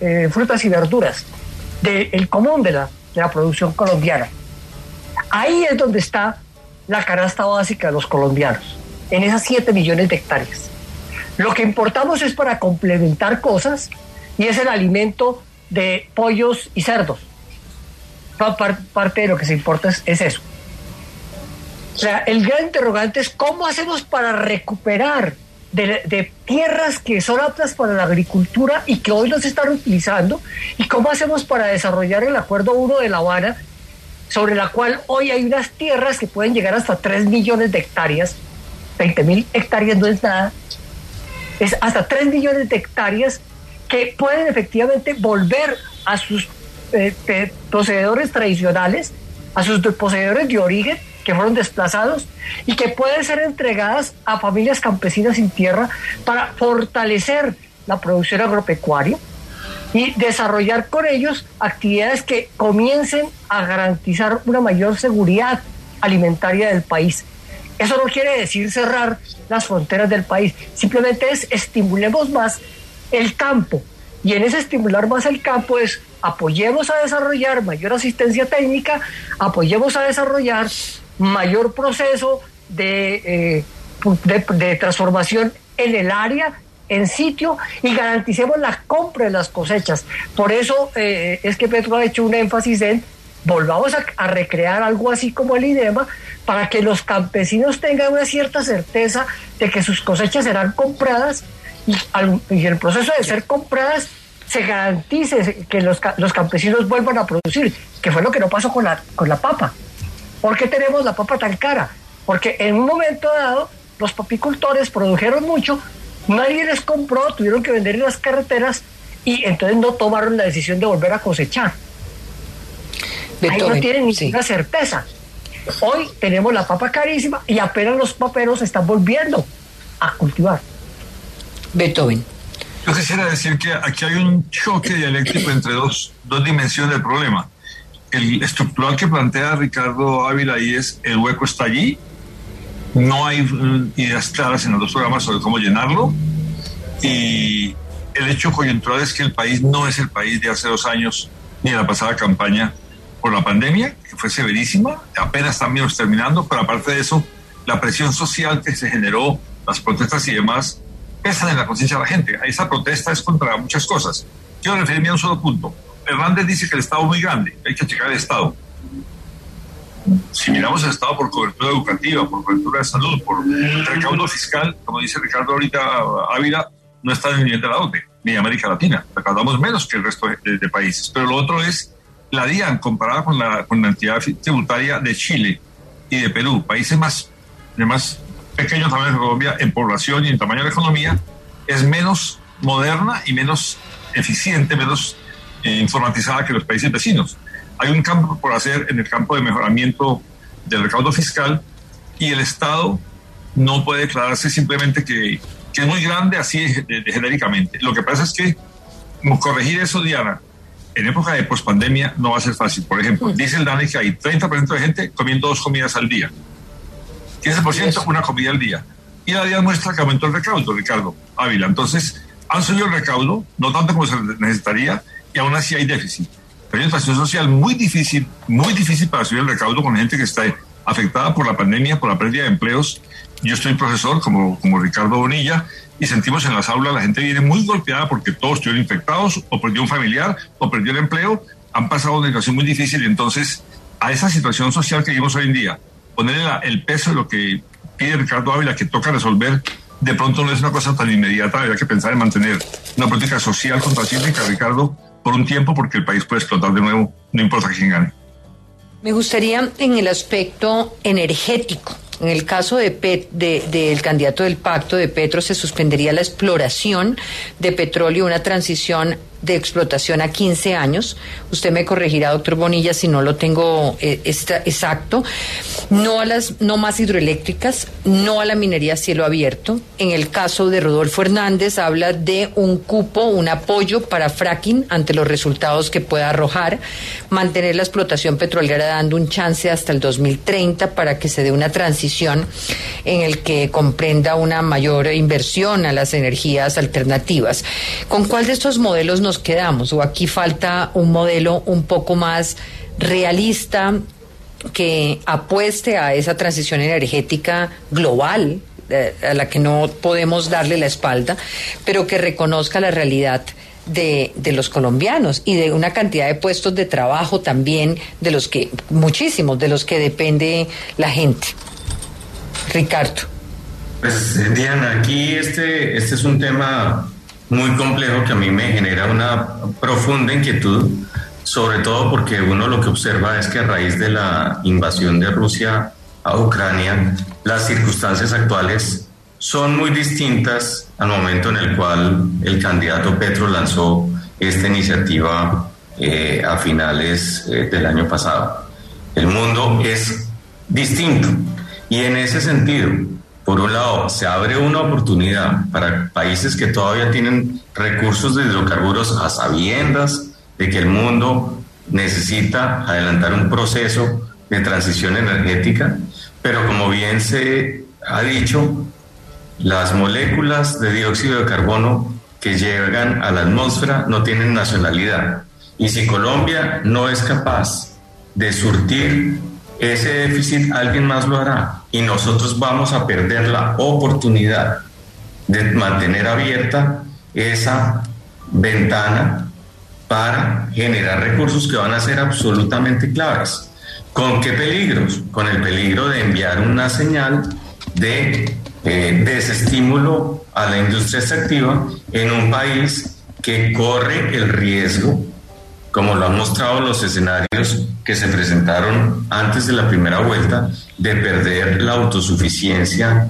S4: eh, frutas y verduras, del común de la, de la producción colombiana. Ahí es donde está la canasta básica de los colombianos, en esas 7 millones de hectáreas. Lo que importamos es para complementar cosas y es el alimento de pollos y cerdos. Parte de lo que se importa es, eso. O sea, el gran interrogante es cómo hacemos para recuperar de, tierras que son aptas para la agricultura y que hoy no se están utilizando y cómo hacemos para desarrollar el Acuerdo 1 de La Habana, sobre la cual hoy hay unas tierras que pueden llegar hasta 3 millones de hectáreas. 20 mil hectáreas no es nada. Es hasta 3 millones de hectáreas que pueden efectivamente volver a sus eh, poseedores tradicionales, a sus poseedores de origen que fueron desplazados y que pueden ser entregadas a familias campesinas sin tierra para fortalecer la producción agropecuaria y desarrollar con ellos actividades que comiencen a garantizar una mayor seguridad alimentaria del país. Eso no quiere decir cerrar las fronteras del país, simplemente es estimulemos más el campo. Y en ese estimular más el campo es apoyemos a desarrollar mayor asistencia técnica, apoyemos a desarrollar mayor proceso de, eh, de, transformación en el área, en sitio, y garanticemos la compra de las cosechas. Por eso eh, es que Petro ha hecho un énfasis en volvamos a, recrear algo así como el IDEMA para que los campesinos tengan una cierta certeza de que sus cosechas serán compradas y, en el proceso de ser compradas se garantice que los, los, campesinos vuelvan a producir, que fue lo que no pasó con la, con la papa. ¿Por qué tenemos la papa tan cara? Porque en un momento dado los papicultores produjeron mucho, nadie les compró, tuvieron que vender en las carreteras y entonces no tomaron la decisión de volver a cosechar. Ahí no tienen ninguna certeza. Hoy tenemos la papa carísima y apenas los paperos están volviendo a cultivar.
S1: Beethoven.
S2: Yo quisiera decir que aquí hay un choque dialéctico entre dos, dos dimensiones del problema. El estructural que plantea Ricardo Ávila ahí es el hueco está allí, no hay mm, ideas claras en los dos programas sobre cómo llenarlo y el hecho coyuntural es que el país no es el país de hace dos años ni de la pasada campaña por la pandemia, que fue severísima, apenas también terminando, pero aparte de eso, la presión social que se generó, las protestas y demás, pesan en la conciencia de la gente. Esa protesta es contra muchas cosas. Quiero referirme a un solo punto. Hernández dice que el Estado es muy grande, hay que checar el Estado. Si miramos el Estado por cobertura educativa, por cobertura de salud, por recaudo fiscal, como dice Ricardo ahorita Ávila, no está en el nivel de la OTE, ni América Latina. Recaudamos menos que el resto de, países. Pero lo otro es la DIAN comparada con la, entidad tributaria de Chile y de Perú, países más, más pequeño tamaño de Colombia en población y en tamaño de la economía, es menos moderna y menos eficiente, menos eh, informatizada que los países vecinos. Hay un campo por hacer en el campo de mejoramiento del recaudo fiscal y el Estado no puede declararse simplemente que, que es muy grande así genéricamente. Lo que pasa es que corregir eso, Diana, en época de pospandemia no va a ser fácil. Por ejemplo, dice el DANE que hay 30% de gente comiendo dos comidas al día. 15% una comida al día. Y la DIAN muestra que aumentó el recaudo, Ricardo Ávila. Entonces, han subido el recaudo, no tanto como se necesitaría, y aún así hay déficit. Hay una situación social muy difícil, muy difícil para subir el recaudo con gente que está afectada por la pandemia, por la pérdida de empleos. Yo estoy profesor, como, como Ricardo Bonilla, y sentimos en las aulas la gente viene muy golpeada porque todos estuvieron infectados, o perdió un familiar, o perdió el empleo, han pasado una situación muy difícil, y entonces a esa situación social que vivimos hoy en día, ponerle el peso de lo que pide Ricardo Ávila, que toca resolver, de pronto no es una cosa tan inmediata, habría que pensar en mantener una política social contracíclica, Ricardo, por un tiempo, porque el país puede explotar de nuevo, no importa quién gane.
S1: Me gustaría en el aspecto energético. En el caso de, del candidato del pacto de Petro se suspendería la exploración de petróleo, una transición de explotación a 15 años. Usted me corregirá, doctor Bonilla, si no lo tengo eh, exacto. No a las, no más hidroeléctricas, no a la minería a cielo abierto. En el caso de Rodolfo Hernández habla de un cupo, un apoyo para fracking ante los resultados que pueda arrojar, mantener la explotación petrolera dando un chance hasta el 2030 para que se dé una transición en el que comprenda una mayor inversión a las energías alternativas. ¿Con cuál de estos modelos nos quedamos? ¿O aquí falta un modelo un poco más realista que apueste a esa transición energética global, eh, a la que no podemos darle la espalda, pero que reconozca la realidad de, de, los colombianos y de una cantidad de puestos de trabajo también, de los que, muchísimos, de los que depende la gente. Ricardo.
S3: Pues Diana, aquí este, este es un tema muy complejo que a mí me genera una profunda inquietud, sobre todo porque uno lo que observa es que a raíz de la invasión de Rusia a Ucrania, las circunstancias actuales son muy distintas al momento en el cual el candidato Petro lanzó esta iniciativa eh, a finales eh, del año pasado. El mundo es distinto y en ese sentido, por un lado, se abre una oportunidad para países que todavía tienen recursos de hidrocarburos a sabiendas de que el mundo necesita adelantar un proceso de transición energética, pero como bien se ha dicho, las moléculas de dióxido de carbono que llegan a la atmósfera no tienen nacionalidad. Y si Colombia no es capaz de surtir ese déficit, alguien más lo hará. Y nosotros vamos a perder la oportunidad de mantener abierta esa ventana para generar recursos que van a ser absolutamente claves. ¿Con qué peligros? Con el peligro de enviar una señal de eh, desestímulo a la industria extractiva en un país que corre el riesgo, como lo han mostrado los escenarios que se presentaron antes de la primera vuelta, de perder la autosuficiencia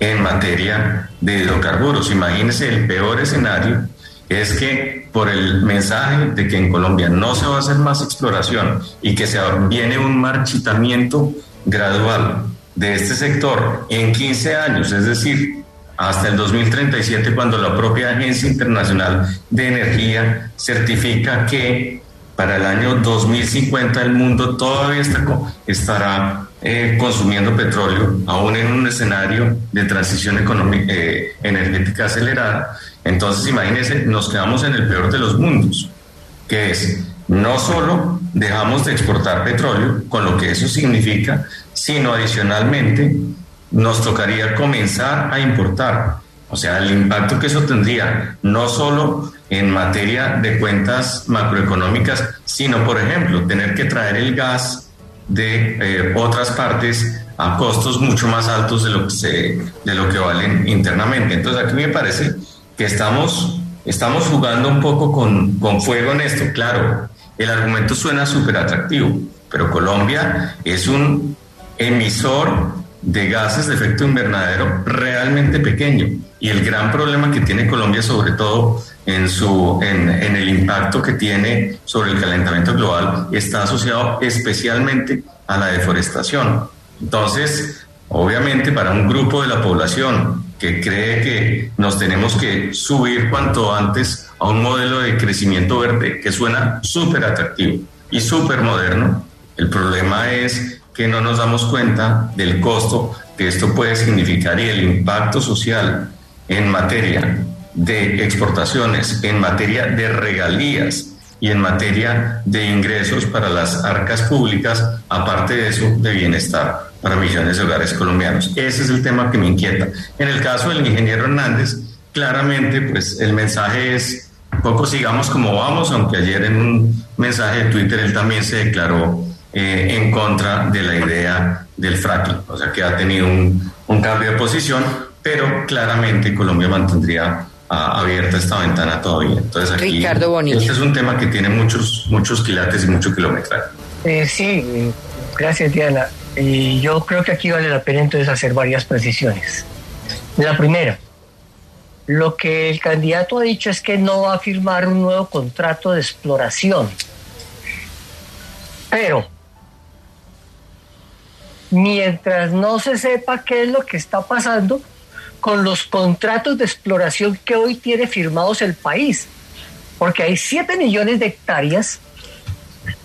S3: en materia de hidrocarburos. Imagínense el peor escenario es que por el mensaje de que en Colombia no se va a hacer más exploración y que se viene un marchitamiento gradual de este sector en 15 años, es decir, hasta el 2037 cuando la propia Agencia Internacional de Energía certifica que para el año 2050 el mundo todavía está, estará eh, consumiendo petróleo, aún en un escenario de transición económica, eh, energética acelerada. Entonces, imagínense, nos quedamos en el peor de los mundos, que es no solo dejamos de exportar petróleo, con lo que eso significa, sino adicionalmente nos tocaría comenzar a importar. O sea, el impacto que eso tendría, no solo en materia de cuentas macroeconómicas, sino, por ejemplo, tener que traer el gas de eh, otras partes a costos mucho más altos de lo que, se, de lo que valen internamente. Entonces, aquí me parece que estamos, estamos jugando un poco con, con fuego en esto. Claro, el argumento suena súper atractivo, pero Colombia es un emisor de gases de efecto invernadero realmente pequeño. Y el gran problema que tiene Colombia, sobre todo en, su, en, el impacto que tiene sobre el calentamiento global, está asociado especialmente a la deforestación. Entonces, obviamente para un grupo de la población que cree que nos tenemos que subir cuanto antes a un modelo de crecimiento verde que suena súper atractivo y súper moderno, el problema es que no nos damos cuenta del costo que esto puede significar y el impacto social en materia de exportaciones, en materia de regalías y en materia de ingresos para las arcas públicas, aparte de eso, de bienestar para millones de hogares colombianos. Ese es el tema que me inquieta. En el caso del ingeniero Hernández, claramente, pues el mensaje es poco sigamos como vamos, aunque ayer en un mensaje de Twitter él también se declaró eh, en contra de la idea del fracking, o sea que ha tenido un, un cambio de posición, pero claramente Colombia mantendría ah, abierta esta ventana todavía. Entonces aquí
S1: Ricardo Bonilla.
S3: este es un tema que tiene muchos muchos quilates y mucho kilometraje.
S4: Eh, sí, gracias Diana. Y yo creo que aquí vale la pena entonces hacer varias precisiones. La primera, lo que el candidato ha dicho es que no va a firmar un nuevo contrato de exploración. Pero mientras no se sepa qué es lo que está pasando con los contratos de exploración que hoy tiene firmados el país, porque hay 7 millones de hectáreas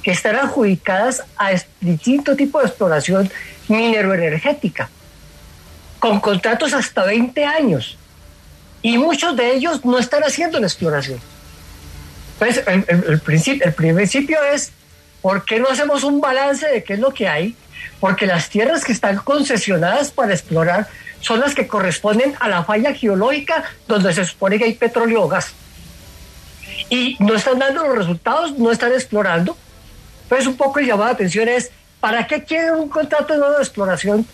S4: que están adjudicadas a distinto tipo de exploración mineroenergética, con contratos hasta 20 años, y muchos de ellos no están haciendo la exploración. Pues el, el, el, principio, el principio es ¿por qué no hacemos un balance de qué es lo que hay? Porque las tierras que están concesionadas para explorar son las que corresponden a la falla geológica donde se supone que hay petróleo o gas. Y no están dando los resultados, no están explorando. Pues un poco el llamado de atención es, ¿para qué quieren un contrato de nueva exploración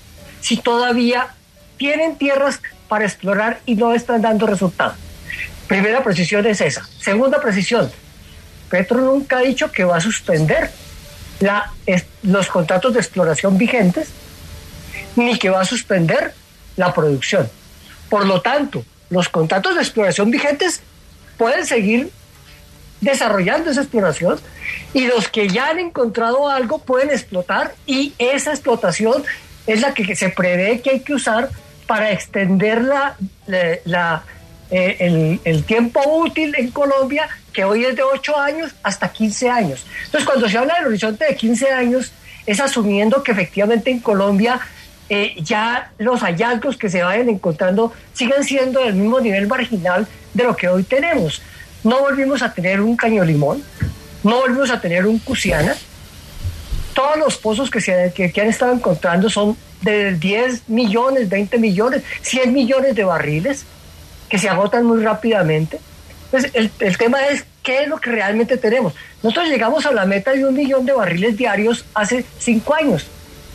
S4: si todavía tienen tierras para explorar y no están dando resultados? Primera precisión es esa. Segunda precisión, Petro nunca ha dicho que va a suspender la, los contratos de exploración vigentes, ni que va a suspender la producción. Por lo tanto, los contratos de exploración vigentes pueden seguir desarrollando esa exploración y los que ya han encontrado algo pueden explotar y esa explotación es la que se prevé que hay que usar para extender la, la, eh, el, tiempo útil en Colombia, que hoy es de 8 años hasta 15 años. Entonces, cuando se habla del horizonte de 15 años, es asumiendo que efectivamente en Colombia eh, ya los hallazgos que se vayan encontrando siguen siendo del mismo nivel marginal de lo que hoy tenemos. No volvimos a tener un caño limón, no volvimos a tener un Cusiana. Todos los pozos que, se, que, han estado encontrando son de 10 millones, 20 millones, 100 millones de barriles que se agotan muy rápidamente. Entonces, el, el tema es qué es lo que realmente tenemos. Nosotros llegamos a la meta de un millón de barriles diarios hace cinco años.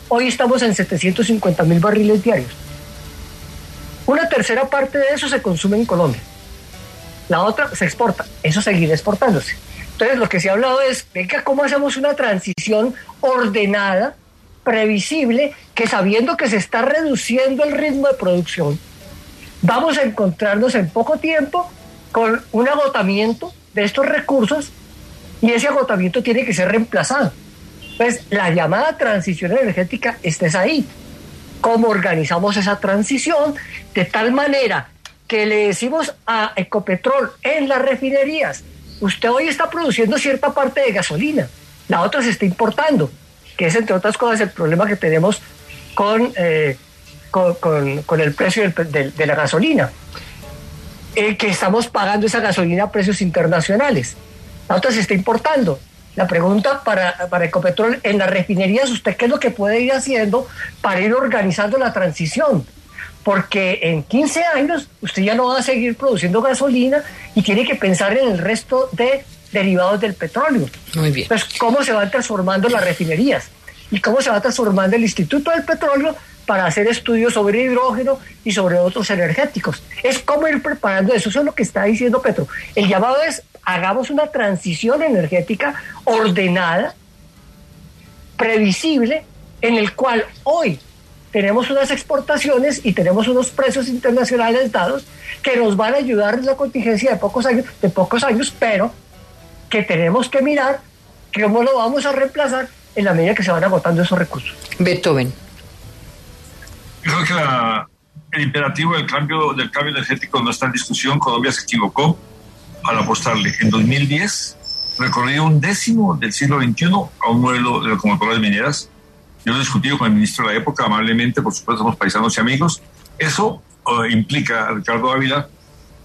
S4: Hoy estamos en 750 mil barriles diarios. Una tercera parte de eso se consume en Colombia. La otra se exporta. Eso seguirá exportándose. Entonces, lo que se ha hablado es, venga, ¿cómo hacemos una transición ordenada, previsible, que sabiendo que se está reduciendo el ritmo de producción, vamos a encontrarnos en poco tiempo con un agotamiento de estos recursos y ese agotamiento tiene que ser reemplazado. Pues la llamada transición energética es ahí. ¿Cómo organizamos esa transición de tal manera que le decimos a Ecopetrol en las refinerías, usted hoy está produciendo cierta parte de gasolina, la otra se está importando, que es entre otras cosas el problema que tenemos con, eh, con, el precio de la gasolina, eh, que estamos pagando esa gasolina a precios internacionales, la otra se está importando, la pregunta para, para Ecopetrol, en las refinerías, ¿usted qué es lo que puede ir haciendo para ir organizando la transición? Porque en 15 años usted ya no va a seguir produciendo gasolina y tiene que pensar en el resto de derivados del petróleo.
S1: Muy bien.
S4: Pues, ¿cómo se van transformando las refinerías? ¿Y cómo se va transformando el Instituto del Petróleo para hacer estudios sobre hidrógeno y sobre otros energéticos? Es cómo ir preparando eso. Eso es lo que está diciendo Petro. El llamado es hagamos una transición energética ordenada, previsible, en el cual hoy tenemos unas exportaciones y tenemos unos precios internacionales dados que nos van a ayudar en la contingencia de pocos años, de pocos años, pero que tenemos que mirar cómo lo vamos a reemplazar en la medida que se van agotando esos recursos.
S1: Beethoven.
S2: Creo que el imperativo del cambio, del cambio energético no está en discusión. Colombia se equivocó al apostarle en 2010 recorrido un décimo del siglo XXI a un modelo de locomotoras mineras. Yo lo he discutido con el ministro de la época, amablemente, por supuesto, somos paisanos y amigos. Eso eh, implica, Ricardo Ávila,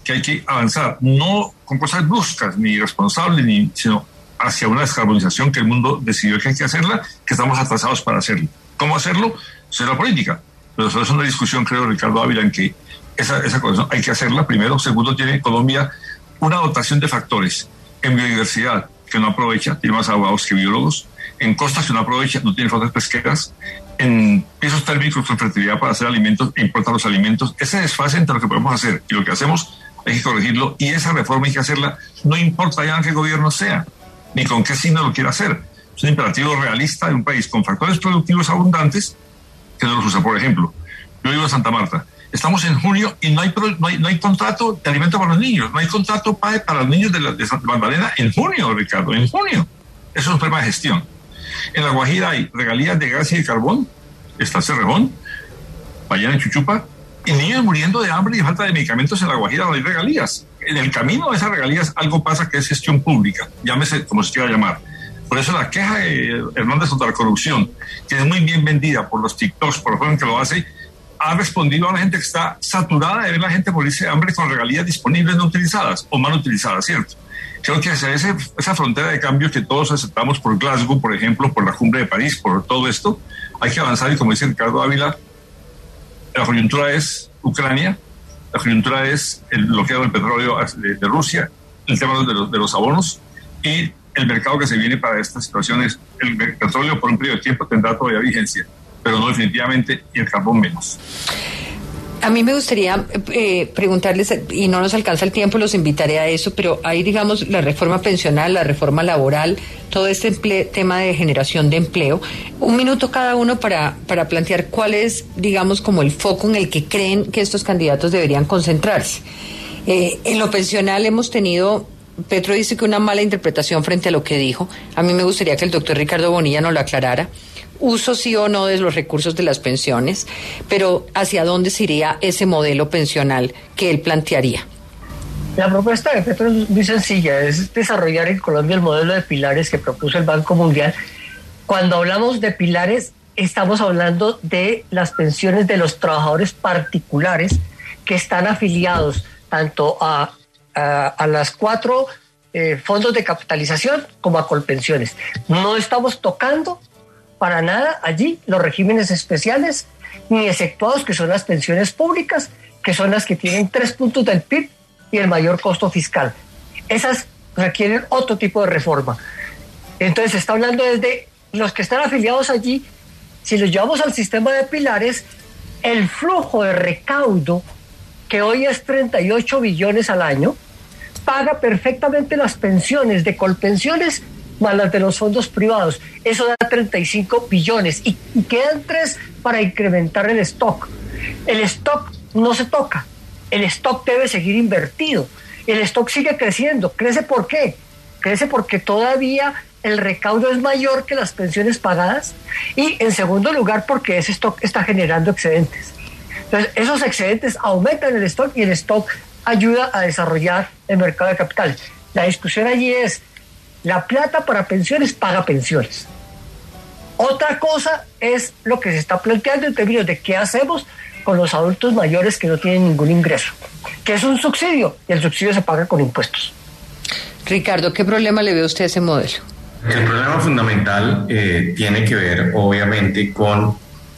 S2: que hay que avanzar, no con cosas bruscas ni irresponsables, ni, sino hacia una descarbonización que el mundo decidió que hay que hacerla, que estamos atrasados para hacerlo. ¿Cómo hacerlo? Eso es la política. Eso es una discusión, creo, Ricardo Ávila, en que esa, esa hay que hacerla primero. Segundo, tiene Colombia una dotación de factores en biodiversidad que no aprovecha, tiene más abogados que biólogos, en costas que no aprovecha, no tiene flotas pesqueras, en pisos térmicos con fertilidad para hacer alimentos e importar los alimentos. Ese desfase entre lo que podemos hacer y lo que hacemos hay que corregirlo y esa reforma hay que hacerla, no importa ya en qué gobierno sea, ni con qué signo lo quiera hacer. Es un imperativo realista de un país con factores productivos abundantes que no los usa. Por ejemplo, yo vivo en Santa Marta, Estamos en junio y no hay, no hay, contrato de alimento para los niños, no hay contrato PAE para los niños de, la, de Santa Magdalena en junio, Ricardo, en junio. Eso es un problema de gestión. En La Guajira hay regalías de gas y de carbón, está Cerrejón, vayan en Chuchupa, y niños muriendo de hambre y falta de medicamentos en La Guajira no hay regalías. En el camino de esas regalías algo pasa que es gestión pública, llámese como se quiera llamar. Por eso la queja de Hernández contra la corrupción, que es muy bien vendida por los TikToks, por la forma en que lo hace, ha respondido a la gente que está saturada de ver la gente morirse de hambre con regalías disponibles no utilizadas o mal utilizadas, ¿cierto? creo que esa, esa frontera de cambio que todos aceptamos por Glasgow, por ejemplo, por la cumbre de París, por todo esto, hay que avanzar y como dice Ricardo Ávila, la coyuntura es Ucrania, la coyuntura es el bloqueo del petróleo de, Rusia, el tema de los, de los abonos y el mercado que se viene para estas situaciones. El petróleo por un periodo de tiempo tendrá todavía vigencia, pero no definitivamente y el carbón menos.
S1: A mí me gustaría eh, preguntarles, y no nos alcanza el tiempo, los invitaré a eso, pero hay, digamos, la reforma pensional, la reforma laboral, todo este tema de generación de empleo. Un minuto cada uno para, para plantear cuál es, digamos, como el foco en el que creen que estos candidatos deberían concentrarse. Eh, en lo pensional hemos tenido Petro dice que una mala interpretación frente a lo que dijo. A mí me gustaría que el doctor Ricardo Bonilla nos lo aclarara uso sí o no de los recursos de las pensiones, pero ¿hacia dónde se iría ese modelo pensional que él plantearía?
S4: La propuesta de Petro es muy sencilla, es desarrollar en Colombia el modelo de pilares que propuso el Banco Mundial. Cuando hablamos de pilares, estamos hablando de las pensiones de los trabajadores particulares que están afiliados tanto a, a, las cuatro eh, fondos de capitalización como a Colpensiones. No estamos tocando para nada allí los regímenes especiales, ni exceptuados que son las pensiones públicas, que son las que tienen tres puntos del PIB y el mayor costo fiscal. Esas requieren otro tipo de reforma. Entonces se está hablando desde los que están afiliados allí, si los llevamos al sistema de pilares, el flujo de recaudo, que hoy es 38 billones al año, paga perfectamente las pensiones de colpensiones más las de los fondos privados. Eso da 35 billones y, quedan tres para incrementar el stock. El stock no se toca, el stock debe seguir invertido. El stock sigue creciendo. ¿Crece por qué? Crece porque todavía el recaudo es mayor que las pensiones pagadas y en segundo lugar porque ese stock está generando excedentes. Entonces, esos excedentes aumentan el stock y el stock ayuda a desarrollar el mercado de capitales. La discusión allí es la plata para pensiones paga pensiones. Otra cosa es lo que se está planteando en términos de qué hacemos con los adultos mayores que no tienen ningún ingreso, que es un subsidio y el subsidio se paga con impuestos.
S1: Ricardo, ¿qué problema le ve usted a ese modelo?
S3: El problema fundamental eh, tiene que ver, obviamente, con,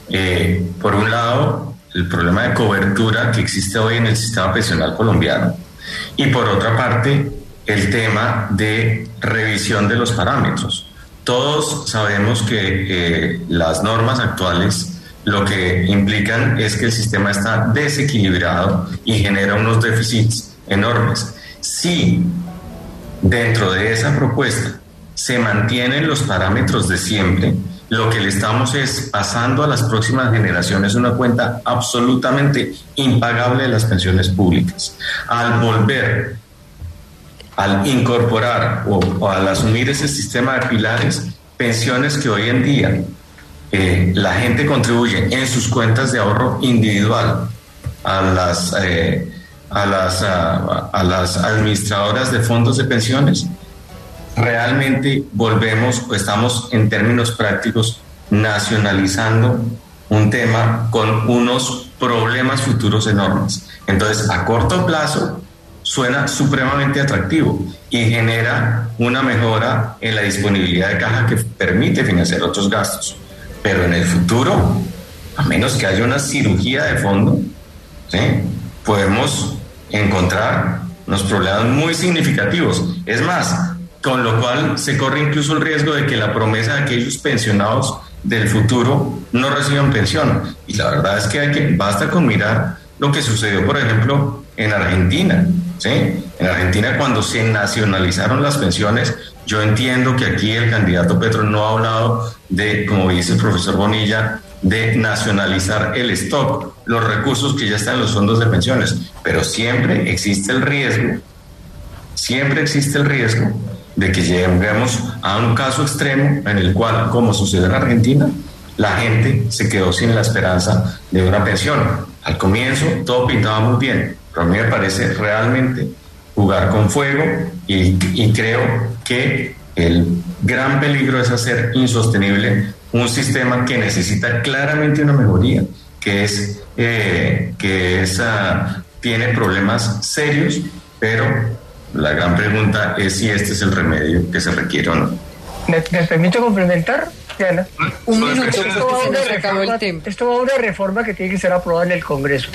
S3: eh, por un lado, el problema de cobertura que existe hoy en el sistema pensional colombiano y por otra parte, el tema de revisión de los parámetros. Todos sabemos que eh, las normas actuales lo que implican es que el sistema está desequilibrado y genera unos déficits enormes. Si dentro de esa propuesta se mantienen los parámetros de siempre, lo que le estamos es pasando a las próximas generaciones una cuenta absolutamente impagable de las pensiones públicas. Al volver al incorporar o, al asumir ese sistema de pilares, pensiones que hoy en día eh, la gente contribuye en sus cuentas de ahorro individual a las, eh, a, las, a, las administradoras de fondos de pensiones, realmente volvemos o estamos en términos prácticos nacionalizando un tema con unos problemas futuros enormes. Entonces, a corto plazo, suena supremamente atractivo y genera una mejora en la disponibilidad de caja que permite financiar otros gastos. Pero en el futuro, a menos que haya una cirugía de fondo, podemos encontrar unos problemas muy significativos. Es más, con lo cual se corre incluso el riesgo de que la promesa de aquellos pensionados del futuro no reciban pensión. Y la verdad es que, hay que basta con mirar lo que sucedió, por ejemplo, en Argentina. ¿sí? En Argentina cuando se nacionalizaron las pensiones, yo entiendo que aquí el candidato Petro no ha hablado de, como dice el profesor Bonilla, de nacionalizar el stock, los recursos que ya están en los fondos de pensiones, pero siempre existe el riesgo, siempre existe el riesgo de que lleguemos a un caso extremo en el cual, como sucede en Argentina, la gente se quedó sin la esperanza de una pensión. Al comienzo todo pintaba muy bien, pero a mí me parece realmente jugar con fuego y, creo que el gran peligro es hacer insostenible un sistema que necesita claramente una mejoría, que es eh, que esa, tiene problemas serios, pero La gran pregunta es si este es el remedio que se requiere o no.
S4: ¿Me, permite complementar, Diana?
S1: Un minuto, esto
S4: esto va a una reforma que tiene que ser aprobada en el Congreso.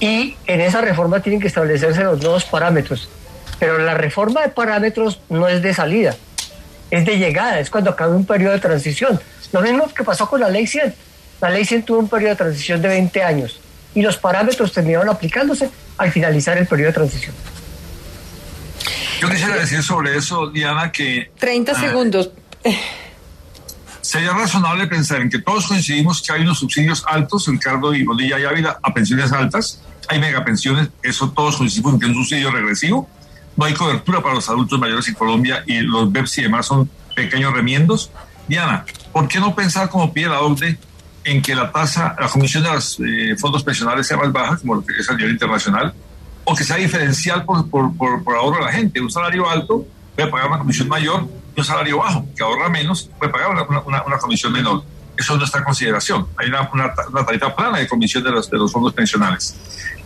S4: Y en esa reforma tienen que establecerse los nuevos parámetros. Pero la reforma de parámetros no es de salida, es de llegada, es cuando acabe un periodo de transición. Lo mismo que pasó con la ley 100. La ley 100 tuvo un periodo de transición de 20 años y los parámetros terminaron aplicándose al finalizar el periodo de transición.
S2: Yo quisiera decir sobre eso, Diana, que...
S1: 30 ah, segundos.
S2: Sería razonable pensar en que todos coincidimos que hay unos subsidios altos, Ricardo y Bolilla y Ávila, a pensiones altas. Hay megapensiones, eso todos coincidimos en que es un subsidio regresivo. No hay cobertura para los adultos mayores en Colombia y los BEPS y demás son pequeños remiendos. Diana, ¿por qué no pensar como pide la OCDE en que la tasa, la comisión de los eh, fondos pensionales sea más baja, como lo que es a nivel internacional, o que sea diferencial por, por, por, ahorro a la gente. Un salario alto puede pagar una comisión mayor y un salario bajo, que ahorra menos, puede pagar una, una, una comisión menor. Eso está en consideración. Hay una, una, tarifa plana de comisión de los, de los fondos pensionales.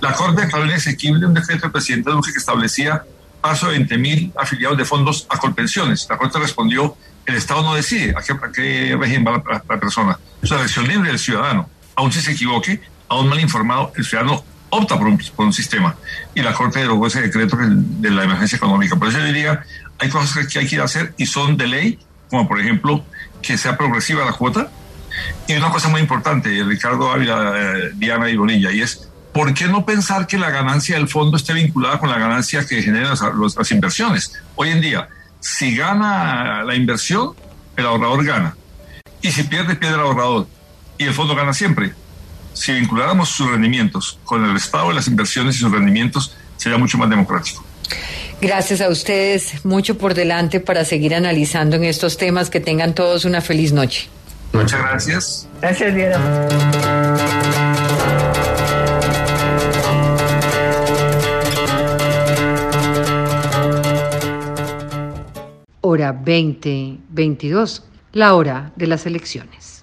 S2: La Corte declaró inexequible un decreto del presidente Duque que establecía paso de 20.000 afiliados de fondos a Colpensiones. La Corte respondió, el Estado no decide a qué, a qué régimen va la, persona. Es una elección libre del ciudadano. Aún si se equivoque, aún mal informado, el ciudadano opta por un, por un sistema. Y la Corte derogó ese decreto de la emergencia económica. Por eso yo diría, hay cosas que hay que ir a hacer y son de ley, como por ejemplo que sea progresiva la cuota. Y una cosa muy importante, Ricardo Ávila, eh, Diana y Bonilla, y es ¿por qué no pensar que la ganancia del fondo esté vinculada con la ganancia que generan las, inversiones? Hoy en día, si gana la inversión, el ahorrador gana. Y si pierde, pierde el ahorrador. Y el fondo gana siempre. Si vinculáramos sus rendimientos con el estado de las inversiones y sus rendimientos, sería mucho más democrático.
S1: Gracias a ustedes, mucho por delante para seguir analizando en estos temas. Que tengan todos una feliz noche.
S2: Muchas gracias.
S4: Gracias, Diana.
S1: hora 2022, la hora de las elecciones.